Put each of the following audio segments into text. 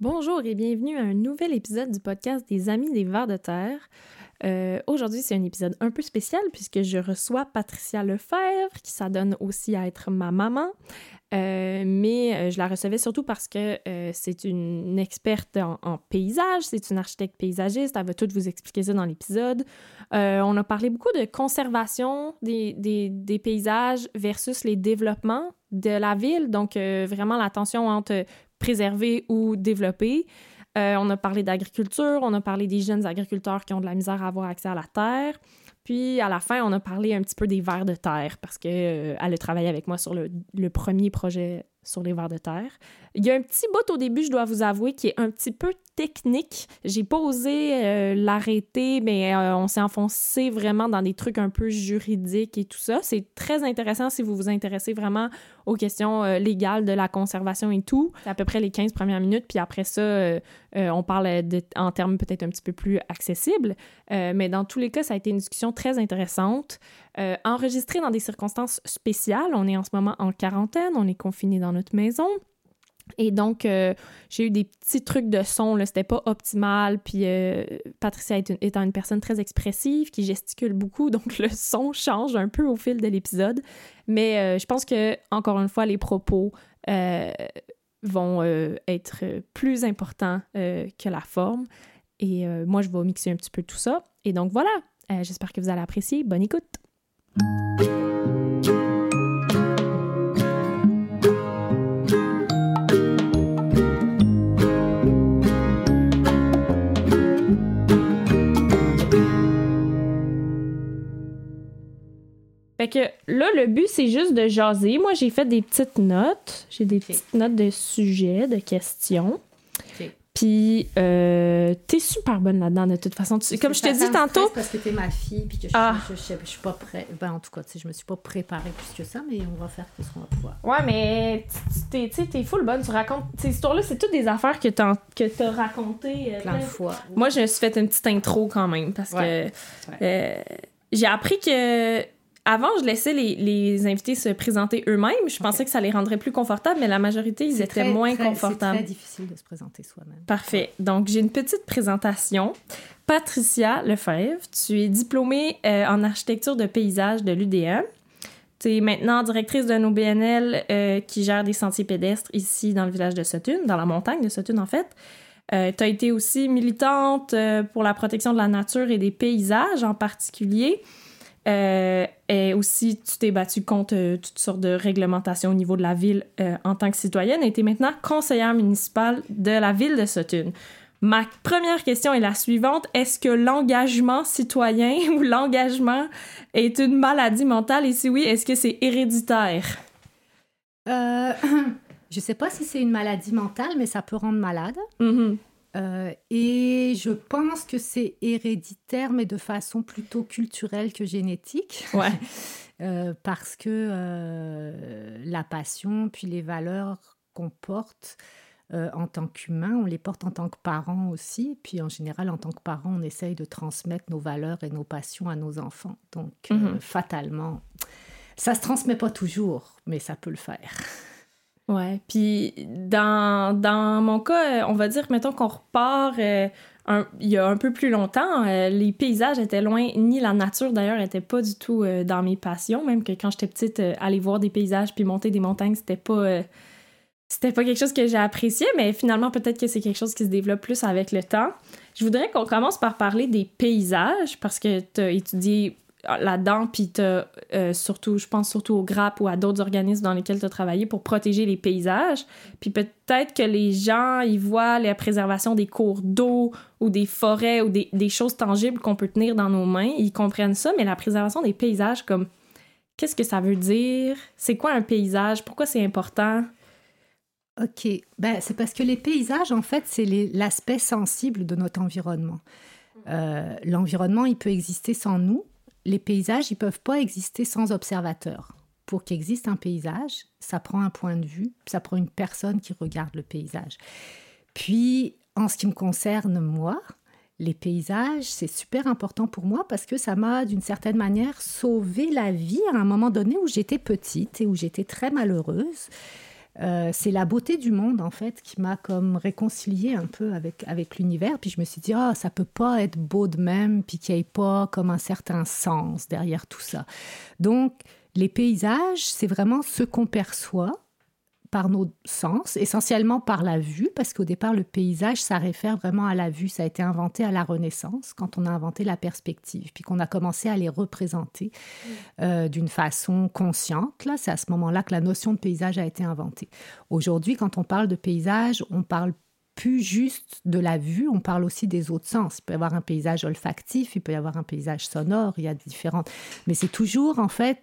Bonjour et bienvenue à un nouvel épisode du podcast des Amis des Vers de Terre. Euh, aujourd'hui, c'est un épisode un peu spécial puisque je reçois Patricia Lefebvre, qui s'adonne aussi à être ma maman. Euh, mais euh, je la recevais surtout parce que c'est une experte en, paysage, c'est une architecte paysagiste, elle va tout vous expliquer ça dans l'épisode. on a parlé beaucoup de conservation des, paysages versus les développements de la ville, donc vraiment la tension entre préserver ou développer. Euh, on a parlé d'agriculture, on a parlé des jeunes agriculteurs qui ont de la misère à avoir accès à la terre. Puis à la fin, on a parlé un petit peu des vers de terre parce qu'elle euh, a travaillé avec moi sur le, le, premier projet sur les vers de terre. Il y a un petit bout au début, je dois vous avouer, qui est un petit peu technique. J'ai pas osé euh, l'arrêter, mais euh, on s'est enfoncé vraiment dans des trucs un peu juridiques et tout ça. C'est très intéressant si vous vous intéressez vraiment aux questions euh, légales de la conservation et tout. À peu près les 15 premières minutes, puis après ça, on parle de, en termes peut-être un petit peu plus accessibles. mais dans tous les cas, ça a été une discussion très intéressante. enregistrée dans des circonstances spéciales. On est en ce moment en quarantaine, on est confiné dans notre maison. Et donc, euh, j'ai eu des petits trucs de son, là, c'était pas optimal. Puis euh, Patricia étant une personne très expressive, qui gesticule beaucoup, donc le son change un peu au fil de l'épisode. Mais euh, je pense que, encore une fois, les propos vont être plus importants que la forme. Et moi, je vais mixer un petit peu tout ça. Et donc, voilà. J'espère que vous allez apprécier. Bonne écoute! Fait que là, le but, c'est juste de jaser. Moi, j'ai fait des petites notes. J'ai des petites notes de sujets, de questions. Puis, euh, t'es super bonne là-dedans, de toute façon. comme je te dis tantôt. parce que t'es ma fille, puis que je, ah. je, suis pas prête. Ben, en tout cas, je me suis pas préparée plus que ça, mais on va faire ce qu'on va pouvoir. Ouais, mais tu t'es full bonne. Tu racontes. Ces histoires-là, c'est toutes des affaires que t'as as racontées. Euh, plein de fois. Moi, je me suis fait une petite intro quand même, parce que euh, j'ai appris que avant, je laissais les, les invités se présenter eux-mêmes. Je pensais que ça les rendrait plus confortables, mais la majorité, ils étaient moins confortables. C'est très difficile de se présenter soi-même. Parfait. Donc, j'ai une petite présentation. Patricia Lefebvre, tu es diplômée euh, en architecture de paysage de l'UDM. Tu es maintenant directrice d'un OBNL euh, qui gère des sentiers pédestres ici dans le village de Sutton, dans la montagne de Sutton en fait. Euh, tu as été aussi militante pour la protection de la nature et des paysages en particulier. Euh, et aussi, tu t'es battu contre euh, toutes sortes de réglementations au niveau de la ville euh, en tant que citoyenne et tu es maintenant conseillère municipale de la ville de Sutton. Ma première question est la suivante. Est-ce que l'engagement citoyen ou l'engagement est une maladie mentale? Et si oui, est-ce que c'est héréditaire? je sais pas si c'est une maladie mentale, mais ça peut rendre malade. Mm-hmm. Euh, et je pense que c'est héréditaire, mais de façon plutôt culturelle que génétique. Ouais. Euh, parce que euh, la passion, puis les valeurs qu'on porte en tant qu'humain, on les porte en tant que parents aussi. Puis en général, en tant que parents, on essaye de transmettre nos valeurs et nos passions à nos enfants. Donc, mhm. fatalement, ça se transmet pas toujours, mais ça peut le faire. Ouais, puis dans, mon cas, euh, on va dire, mettons qu'on repart euh, il y a un peu plus longtemps, euh, les paysages étaient loin, ni la nature d'ailleurs était pas du tout dans mes passions, même que quand j'étais petite, aller voir des paysages puis monter des montagnes, c'était pas... c'était pas quelque chose que j'ai apprécié, mais finalement, peut-être que c'est quelque chose qui se développe plus avec le temps. Je voudrais qu'on commence par parler des paysages, parce que tu as étudié là-dedans, puis t'as euh, surtout, je pense surtout au GRAP ou à d'autres organismes dans lesquels tu as travaillé pour protéger les paysages. Puis peut-être que les gens, ils voient la préservation des cours d'eau ou des forêts ou des, des choses tangibles qu'on peut tenir dans nos mains, ils comprennent ça, mais la préservation des paysages, comme, qu'est-ce que ça veut dire? C'est quoi un paysage? Pourquoi c'est important? OK. Ben, c'est parce que les paysages, en fait, c'est l'aspect sensible de notre environnement. Euh, l'environnement, il peut exister sans nous, les paysages, ils peuvent pas exister sans observateur. Pour qu'il existe un paysage, ça prend un point de vue, ça prend une personne qui regarde le paysage. Puis, en ce qui me concerne, moi, les paysages, c'est super important pour moi parce que ça m'a, d'une certaine manière, sauvé la vie à un moment donné où j'étais petite et où j'étais très malheureuse. Euh, c'est la beauté du monde, en fait, qui m'a comme réconcilié un peu avec, avec l'univers. Puis je me suis dit, ah, ça peut pas être beau de même, puis qu'il n'y ait pas comme un certain sens derrière tout ça. Donc, les paysages, c'est vraiment ce qu'on perçoit par nos sens, essentiellement par la vue, parce qu'au départ, le paysage, ça réfère vraiment à la vue. Ça a été inventé à la Renaissance, quand on a inventé la perspective, puis qu'on a commencé à les représenter euh, d'une façon consciente. Là, c'est à ce moment-là que la notion de paysage a été inventée. Aujourd'hui, quand on parle de paysage, on parle plus juste de la vue, on parle aussi des autres sens. Il peut y avoir un paysage olfactif, il peut y avoir un paysage sonore, il y a différentes. Mais c'est toujours, en fait,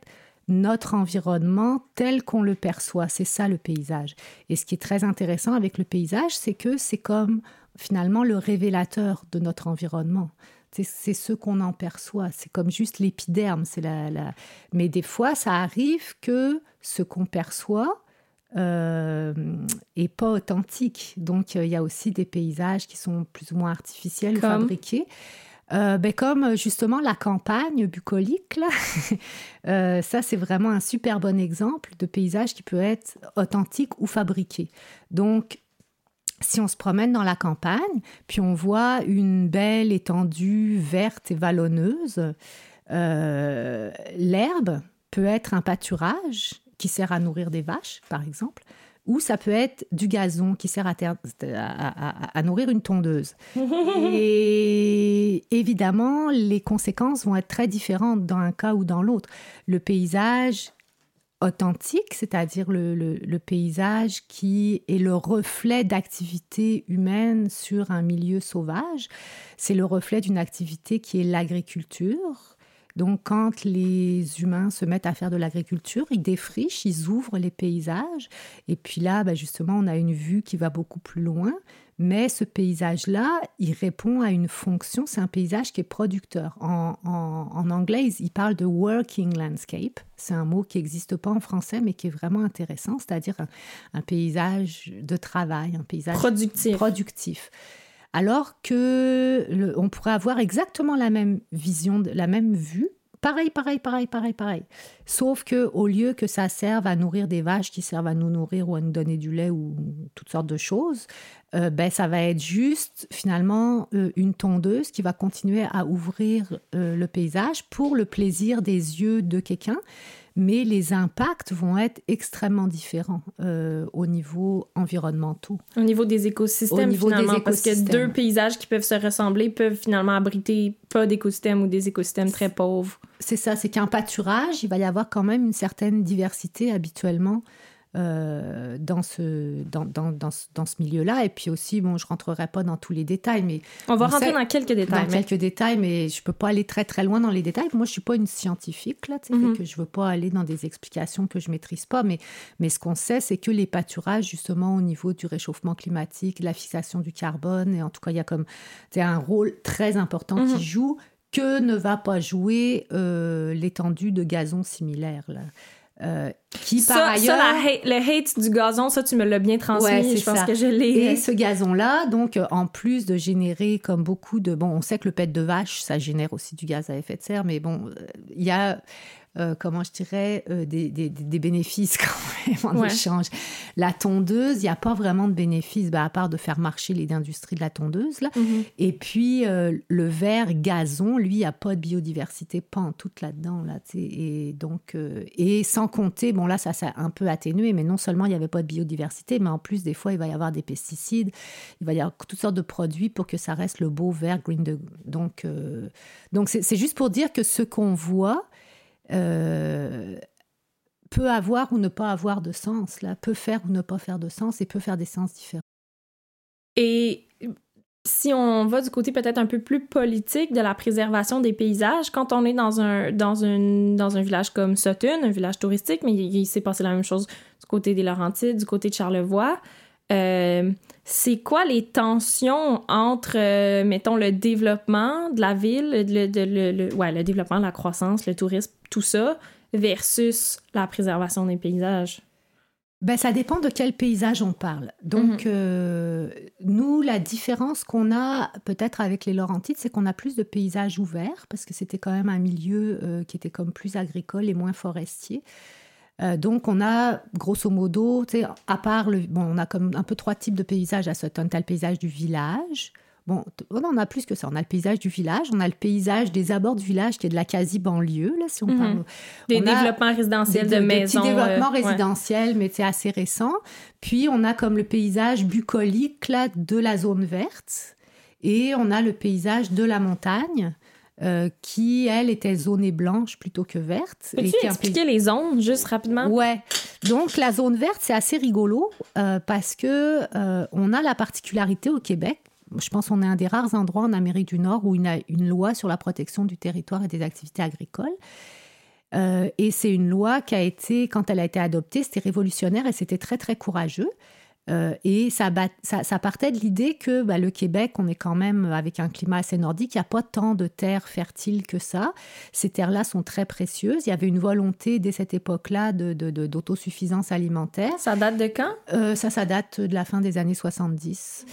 notre environnement tel qu'on le perçoit. C'est ça le paysage. Et ce qui est très intéressant avec le paysage, c'est que c'est comme finalement le révélateur de notre environnement. C'est ce qu'on en perçoit. C'est comme juste l'épiderme. C'est la, Mais des fois, ça arrive que ce qu'on perçoit euh, pas authentique. Donc, il y a aussi des paysages qui sont plus ou moins artificiels, fabriqués. Euh, ben comme justement la campagne bucolique. Euh, ça c'est vraiment un super bon exemple de paysage qui peut être authentique ou fabriqué. Donc si on se promène dans la campagne, puis on voit une belle étendue verte et vallonneuse, euh, l'herbe peut être un pâturage qui sert à nourrir des vaches, par exemple ou ça peut être du gazon qui sert à, nourrir une tondeuse. Et évidemment, les conséquences vont être très différentes dans un cas ou dans l'autre. Le paysage authentique, c'est-à-dire le, paysage qui est le reflet d'activité humaine sur un milieu sauvage, c'est le reflet d'une activité qui est l'agriculture, donc, quand les humains se mettent à faire de l'agriculture, ils défrichent, ils ouvrent les paysages. Et puis là, ben, justement, on a une vue qui va beaucoup plus loin. Mais ce paysage-là, il répond à une fonction. C'est un paysage qui est producteur. En, anglais, il parle de working landscape. C'est un mot qui n'existe pas en français, mais qui est vraiment intéressant. C'est-à-dire un, paysage de travail, un paysage productif. productif alors que on pourrait avoir exactement la même vision, la même vue, pareil, pareil, pareil, pareil, pareil. Sauf que au lieu que ça serve à nourrir des vaches qui servent à nous nourrir ou à nous donner du lait ou toutes sortes de choses, euh, ben ça va être juste finalement euh, une tondeuse qui va continuer à ouvrir euh, le paysage pour le plaisir des yeux de quelqu'un mais les impacts vont être extrêmement différents euh, au niveau environnemental. Au niveau des écosystèmes, finalement, parce que deux paysages qui peuvent se ressembler peuvent finalement abriter pas d'écosystèmes ou des écosystèmes très pauvres. C'est ça, c'est qu'un pâturage, il va y avoir quand même une certaine diversité habituellement euh, dans ce, dans, dans, dans, dans ce milieu-là. Et puis aussi, bon, je rentrerai pas dans tous les détails, mais... On va rentrer dans quelques détails. Dans quelques détails, mais je peux pas aller très, très loin dans les détails. Moi, je suis pas une scientifique, là, tu sais, mm que je veux pas aller dans des explications que je maîtrise pas, mais, mais ce qu'on sait, c'est que les pâturages, justement, au niveau du réchauffement climatique, la fixation du carbone, et en tout cas, il y a comme, un rôle très important qui mhm. joue que ne va pas jouer euh, l'étendue de gazon similaire, là? Euh, qui par ailleurs. Ça, le hate du gazon, ça, tu me l'as bien transmis. je pense que je l'ai. Et ce gazon-là, donc, euh, en plus de générer comme beaucoup de. Bon, on sait que le pet de vache, ça génère aussi du gaz à effet de serre, mais bon, euh, il y a euh, comment je dirais, euh, des, des, des, bénéfices quand même en échange. La tondeuse, il n'y a pas vraiment de bénéfices, bah, à part de faire marcher les industries de la tondeuse. Là. Mm-hmm. Et puis, euh, le verre gazon, lui, il n'y a pas de biodiversité, pas en tout là-dedans. Là, et, donc, et sans compter, bon là, ça s'est un peu atténué, mais non seulement il n'y avait pas de biodiversité, mais en plus, des fois, il va y avoir des pesticides, il va y avoir toutes sortes de produits pour que ça reste le beau vert green. De... Donc, donc c'est juste pour dire que ce qu'on voit, euh, peut avoir ou ne pas avoir de sens, là, peut faire ou ne pas faire de sens et peut faire des sens différents. Et si on va du côté peut-être un peu plus politique de la préservation des paysages, quand on est dans un, dans une, dans un village comme Sutton, un village touristique, mais il, s'est passé la même chose du côté des Laurentides, du côté de Charlevoix, euh, c'est quoi les tensions entre, euh, mettons, le développement de la ville, le, le, ouais, le développement, la croissance, le tourisme, tout ça, versus la préservation des paysages? Ben, ça dépend de quel paysage on parle. Donc, mhm. euh, nous, la différence qu'on a peut-être avec les Laurentides, c'est qu'on a plus de paysages ouverts, parce que c'était quand même un milieu qui était comme plus agricole et moins forestier. Euh, donc, on a grosso modo, à part le. Bon, on a comme un peu trois types de paysages à Sutton. Tu as le paysage du village. Bon, on a plus que ça. On a le paysage du village, on a le paysage des abords du village qui est de la quasi-banlieue, là, si on Mhm. parle. Des On développements résidentiels des, de des maisons. petits développements euh, ouais. résidentiels, mais c'est assez récent. Puis, on a comme le paysage bucolique là, de la zone verte. Et on a le paysage de la montagne, euh, qui, elle, était zonée blanche plutôt que verte. Peux-tu expliquer les zones, juste rapidement? Ouais. Donc la zone verte, c'est assez rigolo euh, parce que euh, on a la particularité au Québec. Je pense qu'on est un des rares endroits en Amérique du Nord où il y a une loi sur la protection du territoire et des activités agricoles. Et c'est une loi qui a été, quand elle a été adoptée, c'était révolutionnaire et c'était très, très courageux. Euh, et ça, bat- ça, ça partait de l'idée que bah, le Québec, on est quand même avec un climat assez nordique, il n'y a pas tant de terres fertiles que ça. Ces terres-là sont très précieuses. Il y avait une volonté dès cette époque-là de- de- de- d'autosuffisance alimentaire. Ça date de quand? Euh, ça, ça date de la fin des années 70.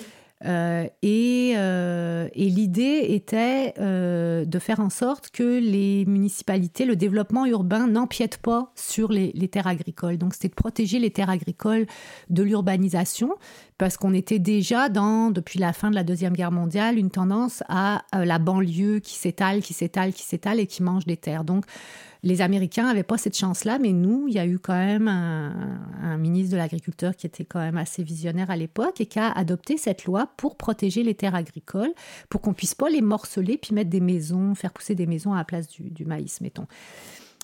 Euh, et euh, et l'idée était euh, de faire en sorte que les municipalités, le développement urbain n'empiète pas sur les, les terres agricoles. Donc, c'était de protéger les terres agricoles de l'urbanisation, parce qu'on était déjà dans, depuis la fin de la Deuxième Guerre mondiale, une tendance à euh, la banlieue qui s'étale, qui s'étale, qui s'étale et qui mange des terres. Donc, les Américains n'avaient pas cette chance-là, mais nous, il y a eu quand même un, un ministre de l'Agriculture qui était quand même assez visionnaire à l'époque et qui a adopté cette loi pour protéger les terres agricoles, pour qu'on puisse pas les morceler puis mettre des maisons, faire pousser des maisons à la place du, du maïs, mettons.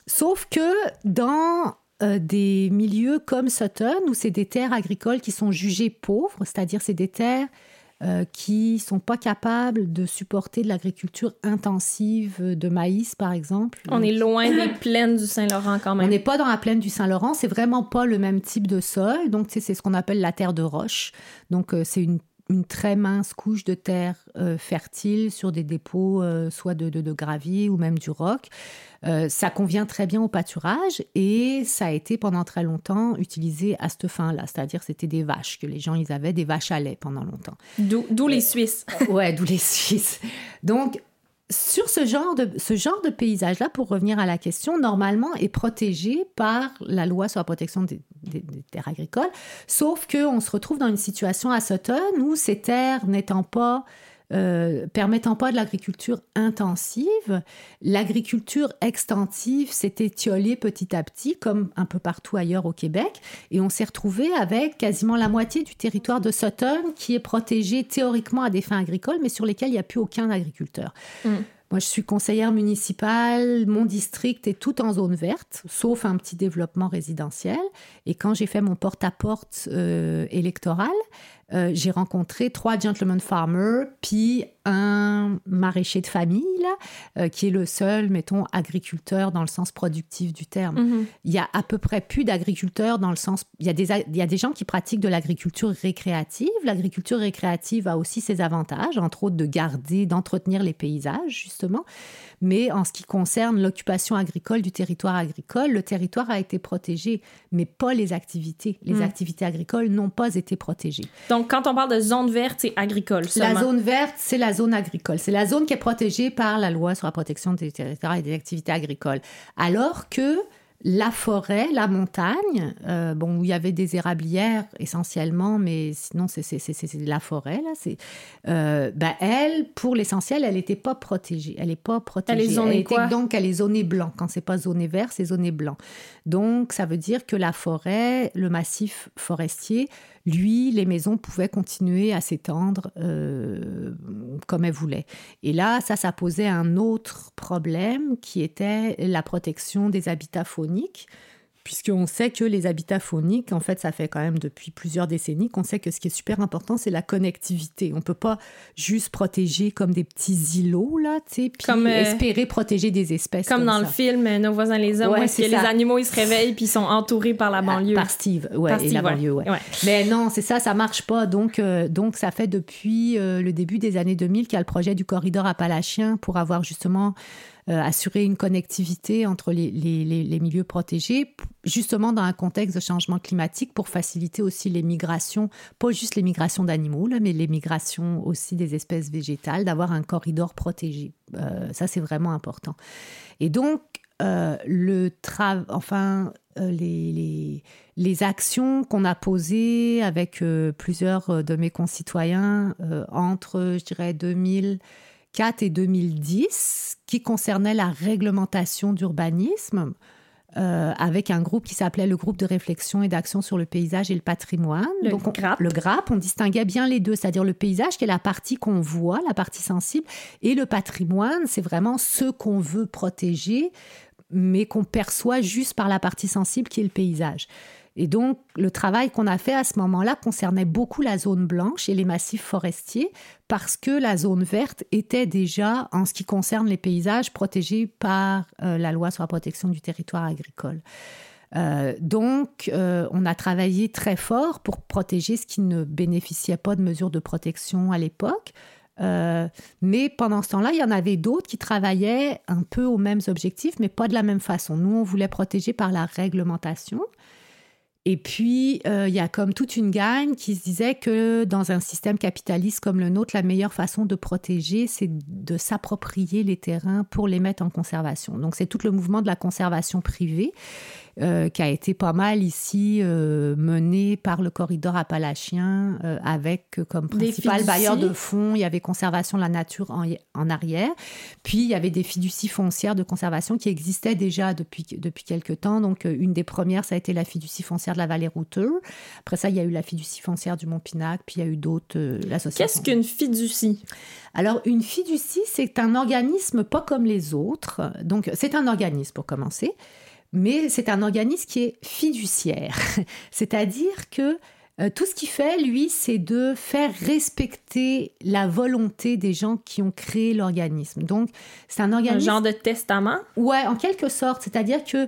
Sauf que dans euh, des milieux comme Sutton, où c'est des terres agricoles qui sont jugées pauvres, c'est-à-dire c'est des terres euh, qui sont pas capables de supporter de l'agriculture intensive de maïs, par exemple. On est loin des plaines du Saint-Laurent quand On même. n'est pas dans la plaine du Saint-Laurent, c'est vraiment pas le même type de sol. Donc, c'est ce qu'on appelle la terre de roche. Donc, euh, c'est une, une très mince couche de terre euh, fertile sur des dépôts, euh, soit de, de, de gravier ou même du roc. Euh, ça convient très bien au pâturage et ça a été pendant très longtemps utilisé à cette fin-là. C'est-à-dire, c'était des vaches que les gens, ils avaient des vaches à lait pendant longtemps. D'où d'où les Suisses. Ouais, d'où les Suisses. Donc, sur ce genre de, ce genre de paysage-là, pour revenir à la question, normalement est protégé par la loi sur la protection des, terres agricoles, sauf qu'on se retrouve dans une situation à Sutton où ces terres n'étant pas euh, permettant pas de l'agriculture intensive, l'agriculture extensive s'est étiolée petit à petit, comme un peu partout ailleurs au Québec, et on s'est retrouvé avec quasiment la moitié du territoire de Sutton qui est protégé théoriquement à des fins agricoles, mais sur lesquels il n'y a plus aucun agriculteur. Mm. Moi, je suis conseillère municipale, mon district est tout en zone verte, sauf un petit développement résidentiel. Et quand j'ai fait mon porte-à-porte euh, électoral, euh, j'ai rencontré trois gentlemen farmers, puis un maraîcher de famille, là, euh, qui est le seul, mettons, agriculteur dans le sens productif du terme. Mhm. Il y a à peu près plus d'agriculteurs dans le sens... Il y, a des, il y a des gens qui pratiquent de l'agriculture récréative. L'agriculture récréative a aussi ses avantages, entre autres de garder, d'entretenir les paysages, justement. Mais en ce qui concerne l'occupation agricole du territoire agricole, le territoire a été protégé, mais pas les activités. Les Mm. activités agricoles n'ont pas été protégées. Donc, quand on parle de zone verte, c'est agricole seulement. La zone verte, c'est la zone agricole. C'est la zone qui est protégée par la loi sur la protection des territoires et des activités agricoles. Alors que la forêt, la montagne, euh, bon, où il y avait des érablières essentiellement, mais sinon, c'est la forêt, là. c'est euh, ben, elle, pour l'essentiel, elle n'était pas protégée. Elle n'est pas protégée. Elle est zonée était- quoi? donc, elle est zonée blanc. Quand c'est pas zoné vert, c'est zoné blanc. Donc, ça veut dire que la forêt, le massif forestier, lui, les maisons pouvaient continuer à s'étendre euh, comme elles voulaient. Et là, ça, ça posait un autre problème qui était la protection des habitats fauniques. Puisqu'on sait que les habitats fauniques, en fait, ça fait quand même depuis plusieurs décennies qu'on sait que ce qui est super important, c'est la connectivité. On peut pas juste protéger comme des petits îlots, là, tu sais, puis Comme, euh, espérer protéger des espèces Comme comme dans ça. le film euh, Nos voisins les hommes, Ouais, où est-ce que c'est les animaux ils se réveillent puis ils sont entourés par la banlieue. Ah, Par Steve, ouais, Par et la ouais. banlieue, ouais. Ouais. Mais non, c'est ça, ça marche pas. Donc, euh, donc ça fait depuis euh, le début des années 2000 qu'il y a le projet du corridor appalachien pour avoir justement euh, assuré une connectivité entre les, les- les- milieux protégés, justement dans un contexte de changement climatique pour faciliter aussi les migrations, pas juste les migrations d'animaux, mais les migrations aussi des espèces végétales, d'avoir un corridor protégé. Euh, ça, c'est vraiment important. Et donc, euh, le tra enfin, les, les, les, actions qu'on a posées avec plusieurs de mes concitoyens entre, je dirais, 2004 et 2010, qui concernaient la réglementation d'urbanisme. Euh, avec un groupe qui s'appelait le groupe de réflexion et d'action sur le paysage et le patrimoine. Le Donc, on, GRAP. Le GRAP, on distinguait bien les deux, c'est-à-dire le paysage qui est la partie qu'on voit, la partie sensible, et le patrimoine, c'est vraiment ce qu'on veut protéger, mais qu'on perçoit juste par la partie sensible qui est le paysage. Et donc, le travail qu'on a fait à ce moment-là concernait beaucoup la zone blanche et les massifs forestiers, parce que la zone verte était déjà, en ce qui concerne les paysages, protégée par euh, la loi sur la protection du territoire agricole. Euh, donc, euh, on a travaillé très fort pour protéger ce qui ne bénéficiait pas de mesures de protection à l'époque. Mais pendant ce temps-là, il y en avait d'autres qui travaillaient un peu aux mêmes objectifs, mais pas de la même façon. Nous, on voulait protéger par la réglementation. Et puis, euh, il y a comme toute une gagne qui se disait que dans un système capitaliste comme le nôtre, la meilleure façon de protéger, c'est de s'approprier les terrains pour les mettre en conservation. Donc, c'est tout le mouvement de la conservation privée euh, qui a été pas mal ici euh, mené par le corridor appalachien euh, avec comme principal bailleur de fonds, il y avait conservation de la nature en, en arrière. Puis, il y avait des fiducies foncières de conservation qui existaient déjà depuis, depuis quelques temps. Donc, euh, une des premières, ça a été la fiducie foncière de la vallée Routeux. Après ça, il y a eu la fiducie foncière du Mont-Pinac, puis il y a eu d'autres, euh, l'association. Qu'est-ce qu'une fiducie? Alors, une fiducie, c'est un organisme pas comme les autres. Donc, c'est un organisme pour commencer, mais c'est un organisme qui est fiduciaire. C'est-à-dire que euh, tout ce qu'il fait, lui, c'est de faire respecter la volonté des gens qui ont créé l'organisme. Donc, c'est un Un organisme. genre de testament? Ouais, en quelque sorte. C'est-à-dire que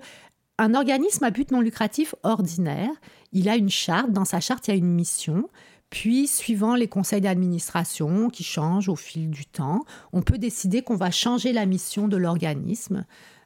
un organisme à but non lucratif ordinaire, il a une charte. Dans sa charte, il y a une mission. Puis, suivant les conseils d'administration qui changent au fil du temps, on peut décider qu'on va changer la mission de l'organisme.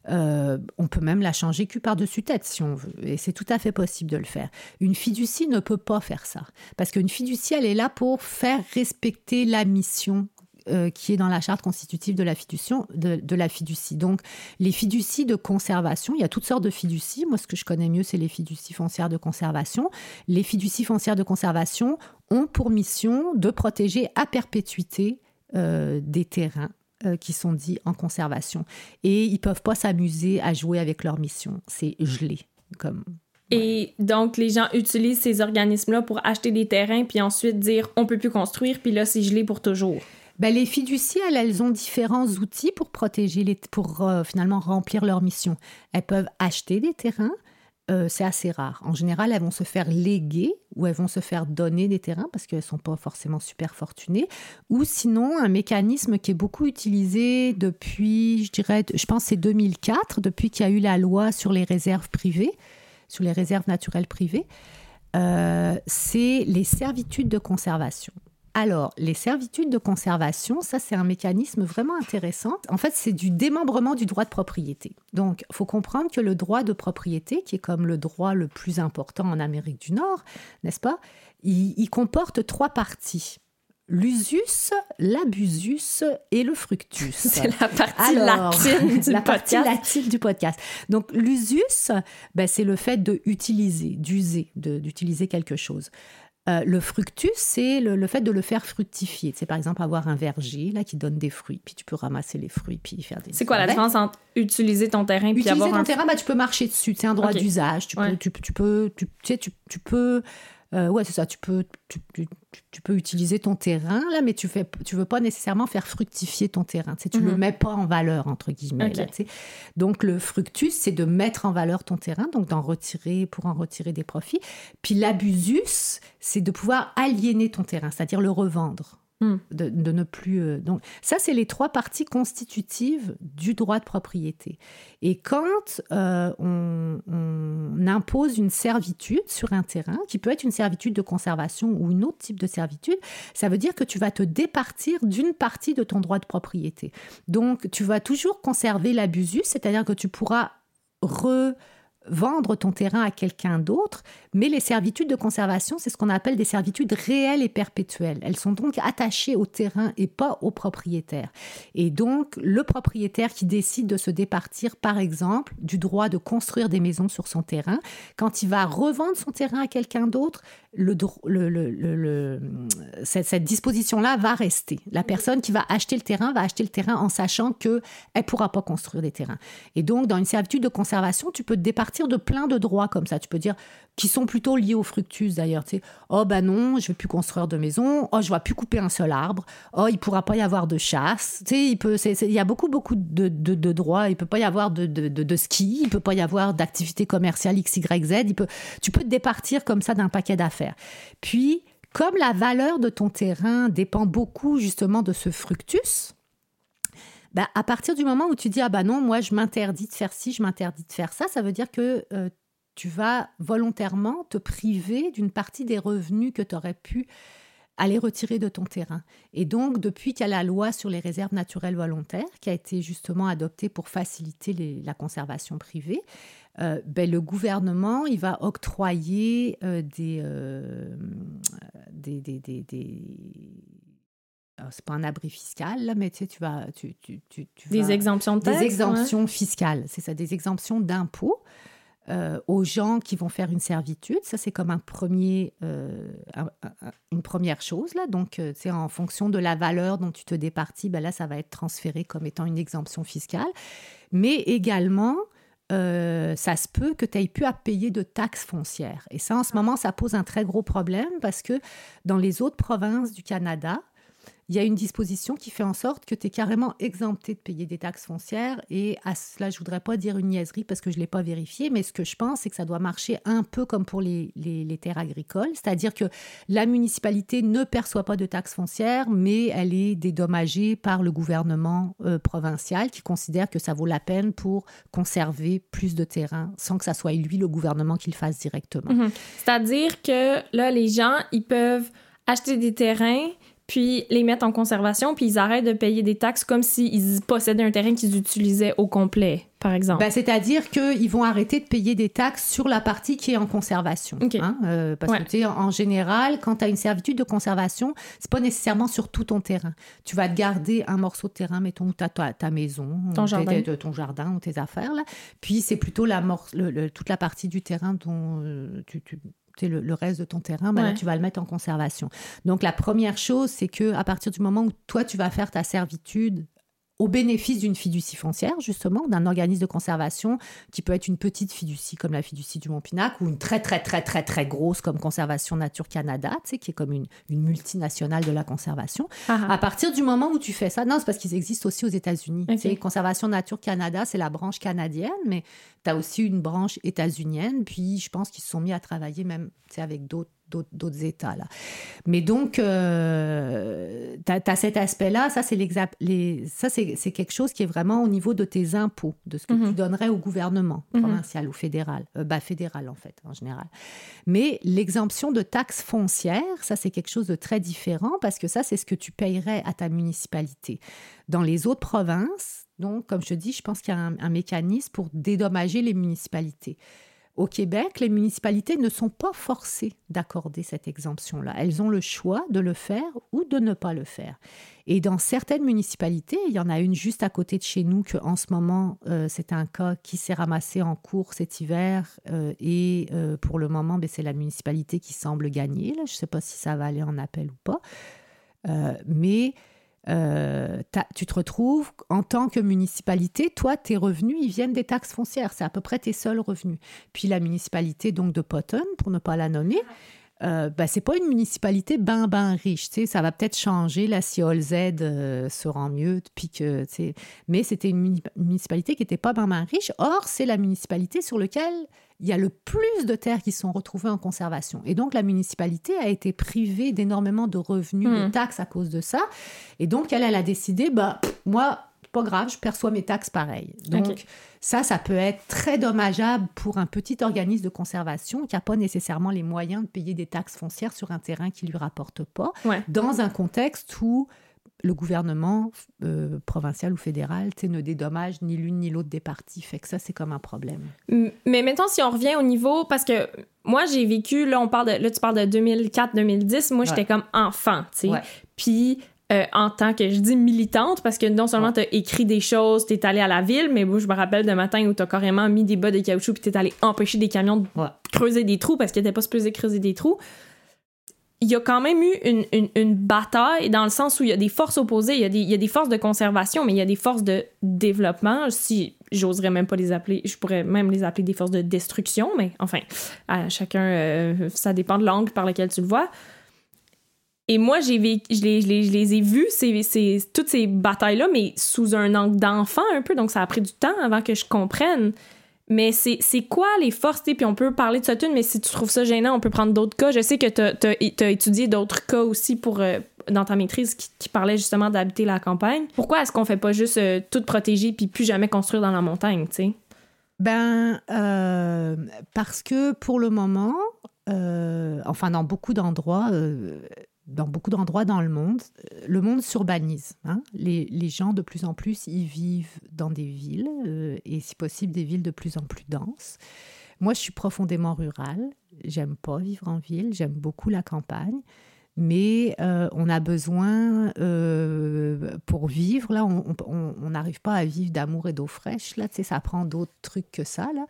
Euh, on peut même la changer cul par-dessus tête si on veut. Et c'est tout à fait possible de le faire. Une fiducie ne peut pas faire ça. Parce qu'une fiducie, elle est là pour faire respecter la mission euh, qui est dans la charte constitutive de la, de, de la fiducie. Donc, les fiducies de conservation, il y a toutes sortes de fiducies. Moi, ce que je connais mieux, c'est les fiducies foncières de conservation. Les fiducies foncières de conservation ont pour mission de protéger à perpétuité euh, des terrains euh, qui sont dits en conservation. Et ils peuvent pas s'amuser à jouer avec leur mission. C'est gelé. Comme... Et donc, les gens utilisent ces organismes-là pour acheter des terrains, puis ensuite dire on peut plus construire, puis là, c'est gelé pour toujours. Ben, les fiducies, elles, elles ont différents outils pour protéger, les, pour euh, finalement remplir leur mission. Elles peuvent acheter des terrains, euh, c'est assez rare. En général, elles vont se faire léguer ou elles vont se faire donner des terrains parce qu'elles ne sont pas forcément super fortunées. Ou sinon, un mécanisme qui est beaucoup utilisé depuis, je dirais, je pense c'est 2004, depuis qu'il y a eu la loi sur les réserves privées, sur les réserves naturelles privées, euh, c'est les servitudes de conservation. Alors, les servitudes de conservation, ça c'est un mécanisme vraiment intéressant. En fait, c'est du démembrement du droit de propriété. Donc, il faut comprendre que le droit de propriété, qui est comme le droit le plus important en Amérique du Nord, n'est-ce pas, il, il comporte trois parties. L'usus, l'abusus et le fructus. C'est la partie Alors, latine du la partie podcast. latine du podcast. Donc, l'usus, ben, c'est le fait de utiliser, d'user, d'utiliser quelque chose. Euh, le fructus, c'est le, le fait de le faire fructifier. C'est par exemple avoir un verger là qui donne des fruits, puis tu peux ramasser les fruits puis faire des. C'est quoi la différence entre utiliser ton terrain puis Utiliser avoir ton un... terrain, bah, tu peux marcher dessus. C'est un droit d'usage. Tu, Ouais. peux, tu, tu peux, tu, tu sais, tu, tu peux, euh, ouais, c'est ça. Tu peux, tu, tu- peux utiliser ton terrain là, mais tu fais, tu veux pas nécessairement faire fructifier ton terrain. Tu tu le Mhm. mets pas en valeur entre guillemets. Là, donc le fructus, c'est de mettre en valeur ton terrain, donc d'en retirer pour en retirer des profits. Puis l'abusus, c'est de pouvoir aliéner ton terrain, c'est-à-dire le revendre. Hmm. De, ne plus. euh, donc, ça, c'est les trois parties constitutives du droit de propriété. Et quand euh, on, on impose une servitude sur un terrain, qui peut être une servitude de conservation ou une autre type de servitude, ça veut dire que tu vas te départir d'une partie de ton droit de propriété. Donc, tu vas toujours conserver l'abusus, c'est-à-dire que tu pourras re vendre ton terrain à quelqu'un d'autre, mais les servitudes de conservation, c'est ce qu'on appelle des servitudes réelles et perpétuelles. Elles sont donc attachées au terrain et pas au propriétaire. Et donc, le propriétaire qui décide de se départir, par exemple, du droit de construire des maisons sur son terrain, quand il va revendre son terrain à quelqu'un d'autre, cette, cette disposition-là va rester. La personne qui va acheter le terrain va acheter le terrain en sachant qu'elle ne pourra pas construire des terrains. Et donc, dans une servitude de conservation, tu peux te départir de plein de droits comme ça. Tu peux dire, qui sont plutôt liés au fructus d'ailleurs. Tu sais, oh ben non, je vais plus construire de maison. Oh, je vais plus couper un seul arbre. Oh, il pourra pas y avoir de chasse. Tu sais, il peut, il y a beaucoup beaucoup de, de, droits. Il peut pas y avoir de, de, de, ski. Il peut pas y avoir d'activité commerciale X, Y, Z. Tu peux te départir comme ça d'un paquet d'affaires. Puis, comme la valeur de ton terrain dépend beaucoup justement de ce fructus, bah, à partir du moment où tu dis ah bah non moi je m'interdis de faire ci je m'interdis de faire ça ça veut dire que euh, tu vas volontairement te priver d'une partie des revenus que tu aurais pu aller retirer de ton terrain. Et donc, depuis qu'il y a la loi sur les réserves naturelles volontaires, qui a été justement adoptée pour faciliter la conservation privée, euh, ben, le gouvernement, il va octroyer euh, des, des, des, c'est pas un abri fiscal, là, mais tu sais, tu vas... Tu, tu, tu, des exemptions de Des exemptions fiscales, c'est ça, des exemptions d'impôts. Euh, aux gens qui vont faire une servitude. Ça, c'est comme un premier, euh, une première chose. Là. Donc, c'est euh, en fonction de la valeur dont tu te départis, ben là, ça va être transféré comme étant une exemption fiscale. Mais également, ça se peut que tu aies pu à payer de taxes foncières. Et ça, en ce moment, ça pose un très gros problème parce que dans les autres provinces du Canada, il y a une disposition qui fait en sorte que tu es carrément exempté de payer des taxes foncières. Et à cela, je voudrais pas dire une niaiserie parce que je ne l'ai pas vérifié, mais ce que je pense, c'est que ça doit marcher un peu comme pour les, les, terres agricoles. C'est-à-dire que la municipalité ne perçoit pas de taxes foncières, mais elle est dédommagée par le gouvernement euh, provincial qui considère que ça vaut la peine pour conserver plus de terrain sans que ça soit lui, le gouvernement, qui le fasse directement. Mhm. C'est-à-dire que là, les gens, ils peuvent acheter des terrains puis les mettre en conservation, puis ils arrêtent de payer des taxes comme s'ils possédaient un terrain qu'ils utilisaient au complet, par exemple. Ben, C'est-à-dire qu'ils vont arrêter de payer des taxes sur la partie qui est en conservation. Hein, euh, parce que, tu sais, en général, quand tu as une servitude de conservation, c'est pas nécessairement sur tout ton terrain. Tu vas te garder un morceau de terrain, mettons, ta, ta, ta maison, ton jardin. ton jardin ou tes affaires, là. Puis c'est plutôt la toute la partie du terrain dont euh, tu, tu le, reste de ton terrain, ben tu vas le mettre en conservation. Donc la première chose, c'est que à partir du moment où toi tu vas faire ta servitude au bénéfice d'une fiducie foncière, justement, d'un organisme de conservation qui peut être une petite fiducie comme la fiducie du Mont-Pinac ou une très, très, très, très, très grosse comme Conservation Nature Canada, tu sais, qui est comme une, une multinationale de la conservation. Ah ah. À partir du moment où tu fais ça, non, c'est parce qu'ils existent aussi aux États-Unis. Conservation Nature Canada, c'est la branche canadienne, mais tu as aussi une branche états-unienne. Puis je pense qu'ils se sont mis à travailler même avec d'autres d'autres États. Là. Mais donc, euh, tu as, cet aspect-là, ça, c'est quelque chose qui est vraiment au niveau de tes impôts, de ce que tu mhm. donnerais au gouvernement mhm. provincial ou fédéral, euh, bah, fédéral en fait, en général. Mais l'exemption de taxes foncières, ça, c'est quelque chose de très différent parce que ça, c'est ce que tu payerais à ta municipalité. Dans les autres provinces, donc, comme je te dis, je pense qu'il y a un mécanisme pour dédommager les municipalités. Au Québec, les municipalités ne sont pas forcées d'accorder cette exemption-là. Elles ont le choix de le faire ou de ne pas le faire. Et dans certaines municipalités, il y en a une juste à côté de chez nous que en ce moment, euh, c'est un cas qui s'est ramassé en cours cet hiver. Euh, et euh, pour le moment, ben, c'est la municipalité qui semble gagner. Je ne sais pas si ça va aller en appel ou pas. mais euh, tu te retrouves en tant que municipalité, toi, tes revenus, ils viennent des taxes foncières. C'est à peu près tes seuls revenus. Puis la municipalité donc de Potton, pour ne pas la nommer, euh, ben, c'est pas une municipalité ben ben riche, ça va peut-être changer là si Olz euh, se rend mieux, puis que, mais c'était une municipalité qui était pas ben ben riche. Or, c'est la municipalité sur laquelle il y a le plus de terres qui sont retrouvées en conservation. Et donc, la municipalité a été privée d'énormément de revenus, de hmm. taxes à cause de ça. Et donc, elle, elle a décidé, bah, moi, pas grave, je perçois mes taxes pareil. Donc, ça, ça peut être très dommageable pour un petit organisme de conservation qui n'a pas nécessairement les moyens de payer des taxes foncières sur un terrain qui lui rapporte pas, dans un contexte où le gouvernement euh, provincial ou fédéral ne dédommage ni l'une ni l'autre des parties. Fait que ça, c'est comme un problème. Mais maintenant, si on revient au niveau, parce que moi, j'ai vécu, là, on parle de, là, tu parles de 2004-2010, moi, j'étais comme enfant, tu sais. Puis, euh, en tant que, je dis militante, parce que non seulement tu as écrit des choses, tu es allé à la ville, mais moi, je me rappelle de matin où tu as carrément mis des bas de caoutchouc puis tu es allé empêcher des camions de creuser des trous parce qu'ils n'étaient pas supposés creuser des trous il y a quand même eu une, une, une, bataille dans le sens où il y a des forces opposées, il y a des, il y a des forces de conservation, mais il y a des forces de développement. Si j'oserais même pas les appeler, je pourrais même les appeler des forces de destruction, mais enfin, à chacun, euh, ça dépend de l'angle par lequel tu le vois. Et moi, j'ai je, les, je, les, je les ai vus, ces, ces, toutes ces batailles-là, mais sous un angle d'enfant un peu, donc ça a pris du temps avant que je comprenne. Mais c'est quoi les forces, puis on peut parler de ça mais si tu trouves ça gênant, on peut prendre d'autres cas. Je sais que tu as, étudié d'autres cas aussi pour, euh, dans ta maîtrise qui, parlaient justement d'habiter la campagne. Pourquoi est-ce qu'on fait pas juste euh, tout protéger puis plus jamais construire dans la montagne, tu sais? Ben, euh, parce que pour le moment, enfin dans beaucoup d'endroits, dans beaucoup d'endroits dans le monde, euh, le monde s'urbanise. Hein. Les, gens de plus en plus y vivent dans des villes euh, et si possible des villes de plus en plus denses. Moi, je suis profondément rurale. J'aime pas vivre en ville. J'aime beaucoup la campagne. Mais euh, on a besoin, pour vivre, là, on n'arrive pas à vivre d'amour et d'eau fraîche. Là, ça prend d'autres trucs que ça. Là.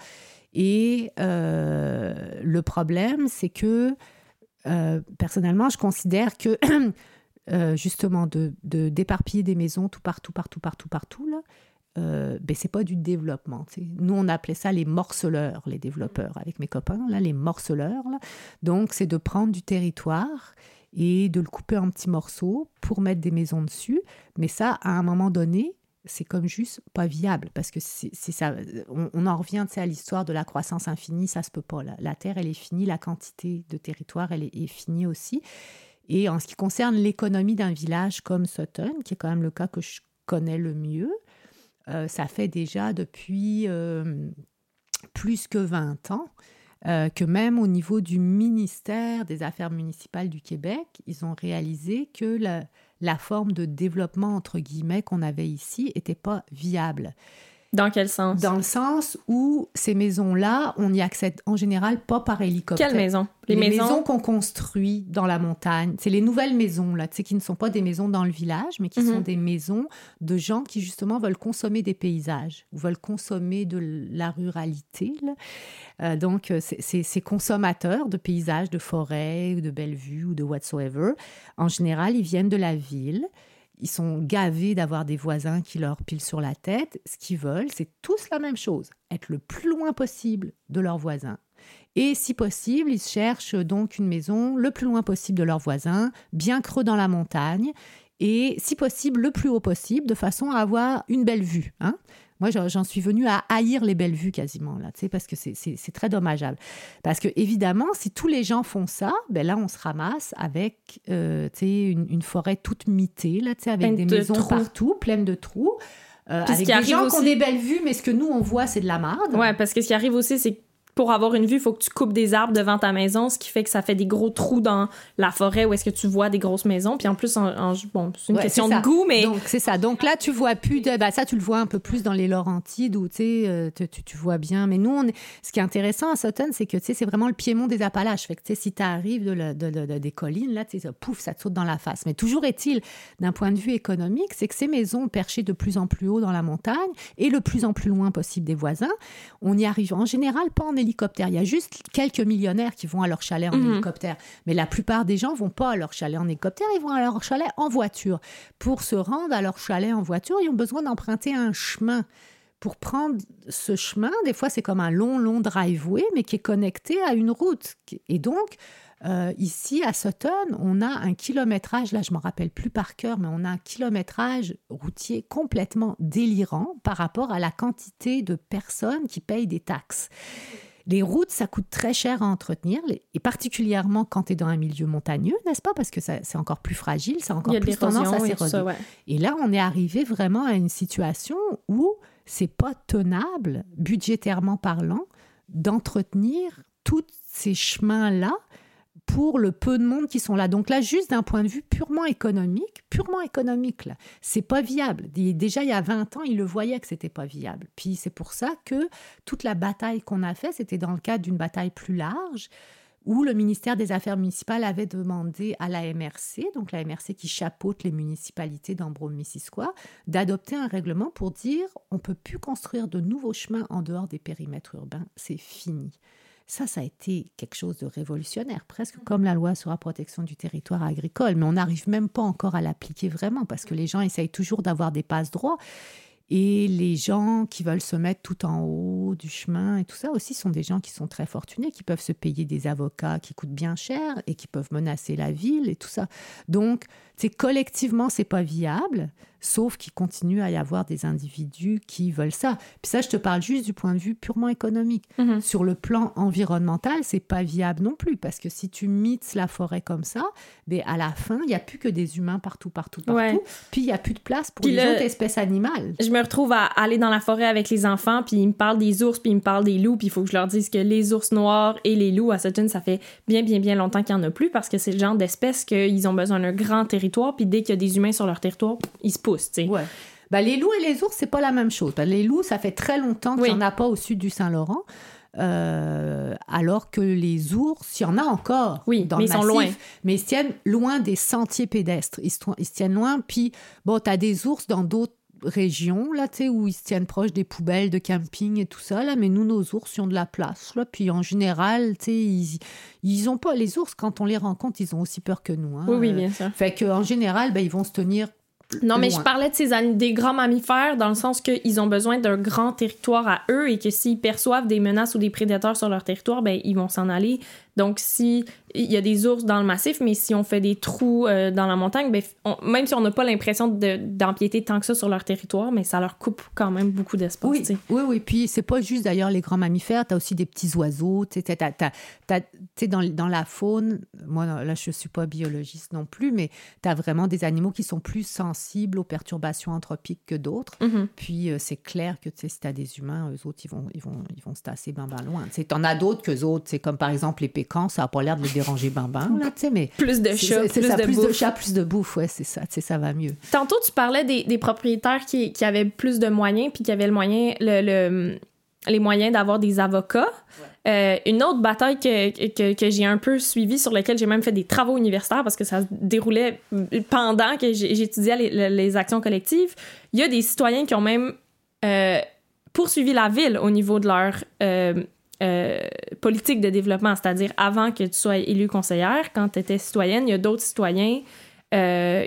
Et le problème, c'est que euh, personnellement, je considère que euh, justement de, d'éparpiller des maisons tout partout, partout, partout, partout, là, euh, ben, c'est pas du développement. Nous, on appelait ça les morceleurs, les développeurs, avec mes copains, là, les morceleurs. Donc, c'est de prendre du territoire et de le couper en petits morceaux pour mettre des maisons dessus. Mais ça, à un moment donné, c'est comme juste pas viable parce que c'est ça. On, en revient à l'histoire de la croissance infinie, ça se peut pas. La, Terre, elle est finie, la quantité de territoire, elle est, finie aussi. Et en ce qui concerne l'économie d'un village comme Sutton, qui est quand même le cas que je connais le mieux, euh, ça fait déjà depuis euh, plus que 20 ans euh, que même au niveau du ministère des Affaires municipales du Québec, ils ont réalisé que la, la forme de développement, entre guillemets, qu'on avait ici n'était pas viable. Dans quel sens? Dans le sens où ces maisons-là, on y accède en général pas par hélicoptère. Quelles maisons? Les, maisons, qu'on construit dans la montagne. C'est les nouvelles maisons, là, tu sais, qui ne sont pas des maisons dans le village, mais qui sont mhm. des maisons de gens qui, justement, veulent consommer des paysages, veulent consommer de la ruralité. Euh, donc, euh, ces consommateurs de paysages, de forêts, de belles vues, ou de whatsoever, en général, ils viennent de la ville ils sont gavés d'avoir des voisins qui leur pilent sur la tête. Ce qu'ils veulent, c'est tous la même chose, être le plus loin possible de leurs voisins. Et si possible, ils cherchent donc une maison le plus loin possible de leurs voisins, bien creux dans la montagne, et si possible le plus haut possible, de façon à avoir une belle vue. Hein. Moi, j'en suis venue à haïr les belles vues quasiment, là, parce que c'est très dommageable. Parce que, évidemment, si tous les gens font ça, ben là, on se ramasse avec euh, une, une, forêt toute mitée, là, avec des maisons partout, pleines de trous. Euh, avec des gens qui ont des belles vues, mais ce que nous, on voit, c'est de la marde. Ouais, parce que ce qui arrive aussi, c'est pour avoir une vue, il faut que tu coupes des arbres devant ta maison, ce qui fait que ça fait des gros trous dans la forêt où est-ce que tu vois des grosses maisons. Puis en plus, en, bon, c'est une question de goût, mais... Donc, c'est ça. Donc là, tu vois plus de... Ben, ça, tu le vois un peu plus dans les Laurentides où, tu euh, tu, tu, vois bien. Mais nous, on ce qui est intéressant à Sutton, c'est que, c'est vraiment le piémont des Appalaches. Fait que, si tu arrives de, de, des collines, là, sais, pouf, ça te saute dans la face. Mais toujours est-il, d'un point de vue économique, c'est que ces maisons perchées de plus en plus haut dans la montagne et le plus en plus loin possible des voisins, on y arrive en général pas en hélicoptère. Il y a juste quelques millionnaires qui vont à leur chalet en mhm. hélicoptère. Mais la plupart des gens vont pas à leur chalet en hélicoptère, ils vont à leur chalet en voiture. Pour se rendre à leur chalet en voiture, ils ont besoin d'emprunter un chemin. Pour prendre ce chemin, des fois c'est comme un long, long driveway, mais qui est connecté à une route. Et donc, euh, ici, à Sutton, on a un kilométrage, là je ne me rappelle plus par cœur, mais on a un kilométrage routier complètement délirant par rapport à la quantité de personnes qui payent des taxes. Les routes, ça coûte très cher à entretenir, et particulièrement quand tu es dans un milieu montagneux, n'est-ce pas? Parce que c'est encore plus fragile, ça a encore plus tendance à s'éroder. Et là, on est arrivé vraiment à une situation où c'est pas tenable, budgétairement parlant, d'entretenir tous ces chemins-là pour le peu de monde qui sont là. Donc là, juste d'un point de vue purement économique, purement économique, là, c'est pas viable. Déjà, il y a 20 ans, ils le voyaient que c'était pas viable. Puis c'est pour ça que toute la bataille qu'on a faite, c'était dans le cadre d'une bataille plus large où le ministère des Affaires municipales avait demandé à la MRC, donc la MRC qui chapeaute les municipalités d'Ambrome-Missisquoi, d'adopter un règlement pour dire on peut plus construire de nouveaux chemins en dehors des périmètres urbains, c'est fini. Ça, ça a été quelque chose de révolutionnaire, presque comme la loi sur la protection du territoire agricole, mais on n'arrive même pas encore à l'appliquer vraiment parce que les gens essayent toujours d'avoir des passes droits. Et les gens qui veulent se mettre tout en haut du chemin et tout ça aussi sont des gens qui sont très fortunés, qui peuvent se payer des avocats qui coûtent bien cher et qui peuvent menacer la ville et tout ça. Donc, c'est collectivement, c'est pas viable sauf qu'il continue à y avoir des individus qui veulent ça. Puis ça, je te parle juste du point de vue purement économique. Mhm. Sur le plan environnemental, c'est pas viable non plus, parce que si tu mites la forêt comme ça, ben à la fin, il n'y a plus que des humains partout, partout, partout. Puis il n'y a plus de place pour les autres espèces animales. Je me retrouve à aller dans la forêt avec les enfants, puis ils me parlent des ours, puis ils me parlent des loups, puis il faut que je leur dise que les ours noirs et les loups à Sutton, ça fait bien, bien, bien longtemps qu'il n'y en a plus, parce que c'est le genre d'espèces qu'ils ont besoin d'un grand territoire, puis dès qu'il y a des humains sur leur territoire, ils se Ouais. Bah, les loups et les ours, c'est pas la même chose. Les loups, ça fait très longtemps qu'il n'y en a pas au sud du Saint-Laurent. Euh, alors que les ours, il y en a encore oui, dans mais le ils sont loin. Mais ils se tiennent loin des sentiers pédestres. Ils se, ils se tiennent loin. Puis, bon, tu as des ours dans d'autres régions, là, tu sais, où ils se tiennent proches des poubelles de camping et tout ça, là. Mais nous, nos ours, ils ont de la place, là. Puis, en général, tu sais, ils, ils ont pas... Les ours, quand on les rencontre, ils ont aussi peur que nous. Hein. Oui, oui, bien sûr. Fait qu'en général, ben, ils vont se tenir non, mais je parlais de ces des grands mammifères dans le sens qu'ils ont besoin d'un grand territoire à eux et que s'ils perçoivent des menaces ou des prédateurs sur leur territoire, ben, ils vont s'en aller. Donc, si il y a des ours dans le massif, mais si on fait des trous euh, dans la montagne, ben, même si on n'a pas l'impression d'empiéter tant que ça sur leur territoire, mais ça leur coupe quand même beaucoup d'espace. Oui, oui, oui. Puis c'est pas juste d'ailleurs les grands mammifères, tu as aussi des petits oiseaux. Tu sais, dans, dans la faune, moi là je suis pas biologiste non plus, mais tu as vraiment des animaux qui sont plus sensibles aux perturbations anthropiques que d'autres. Mm-hmm. Puis euh, c'est clair que si tu as des humains, eux autres, ils vont, ils vont, ils vont se tasser ben, ben loin. Tu en as d'autres que autres, c'est comme par exemple les pécans, ça n'a pas l'air de les déranger ben, là, tu sais, mais... Plus de chats, plus, ça, de, plus bouffe. de chats, plus de bouffe, ouais, c'est ça, tu sais, ça va mieux. Tantôt, tu parlais des, des propriétaires qui, qui, avaient plus de moyens, puis qui avaient le moyen, le, le les moyens d'avoir des avocats. Euh, une autre bataille que, que, que j'ai un peu suivie, sur laquelle j'ai même fait des travaux universitaires parce que ça se déroulait pendant que j'étudiais les, les, actions collectives, il y a des citoyens qui ont même euh, poursuivi la ville au niveau de leur euh, politique de développement, c'est-à-dire avant que tu sois élue conseillère, quand tu étais citoyenne, il y a d'autres citoyens euh,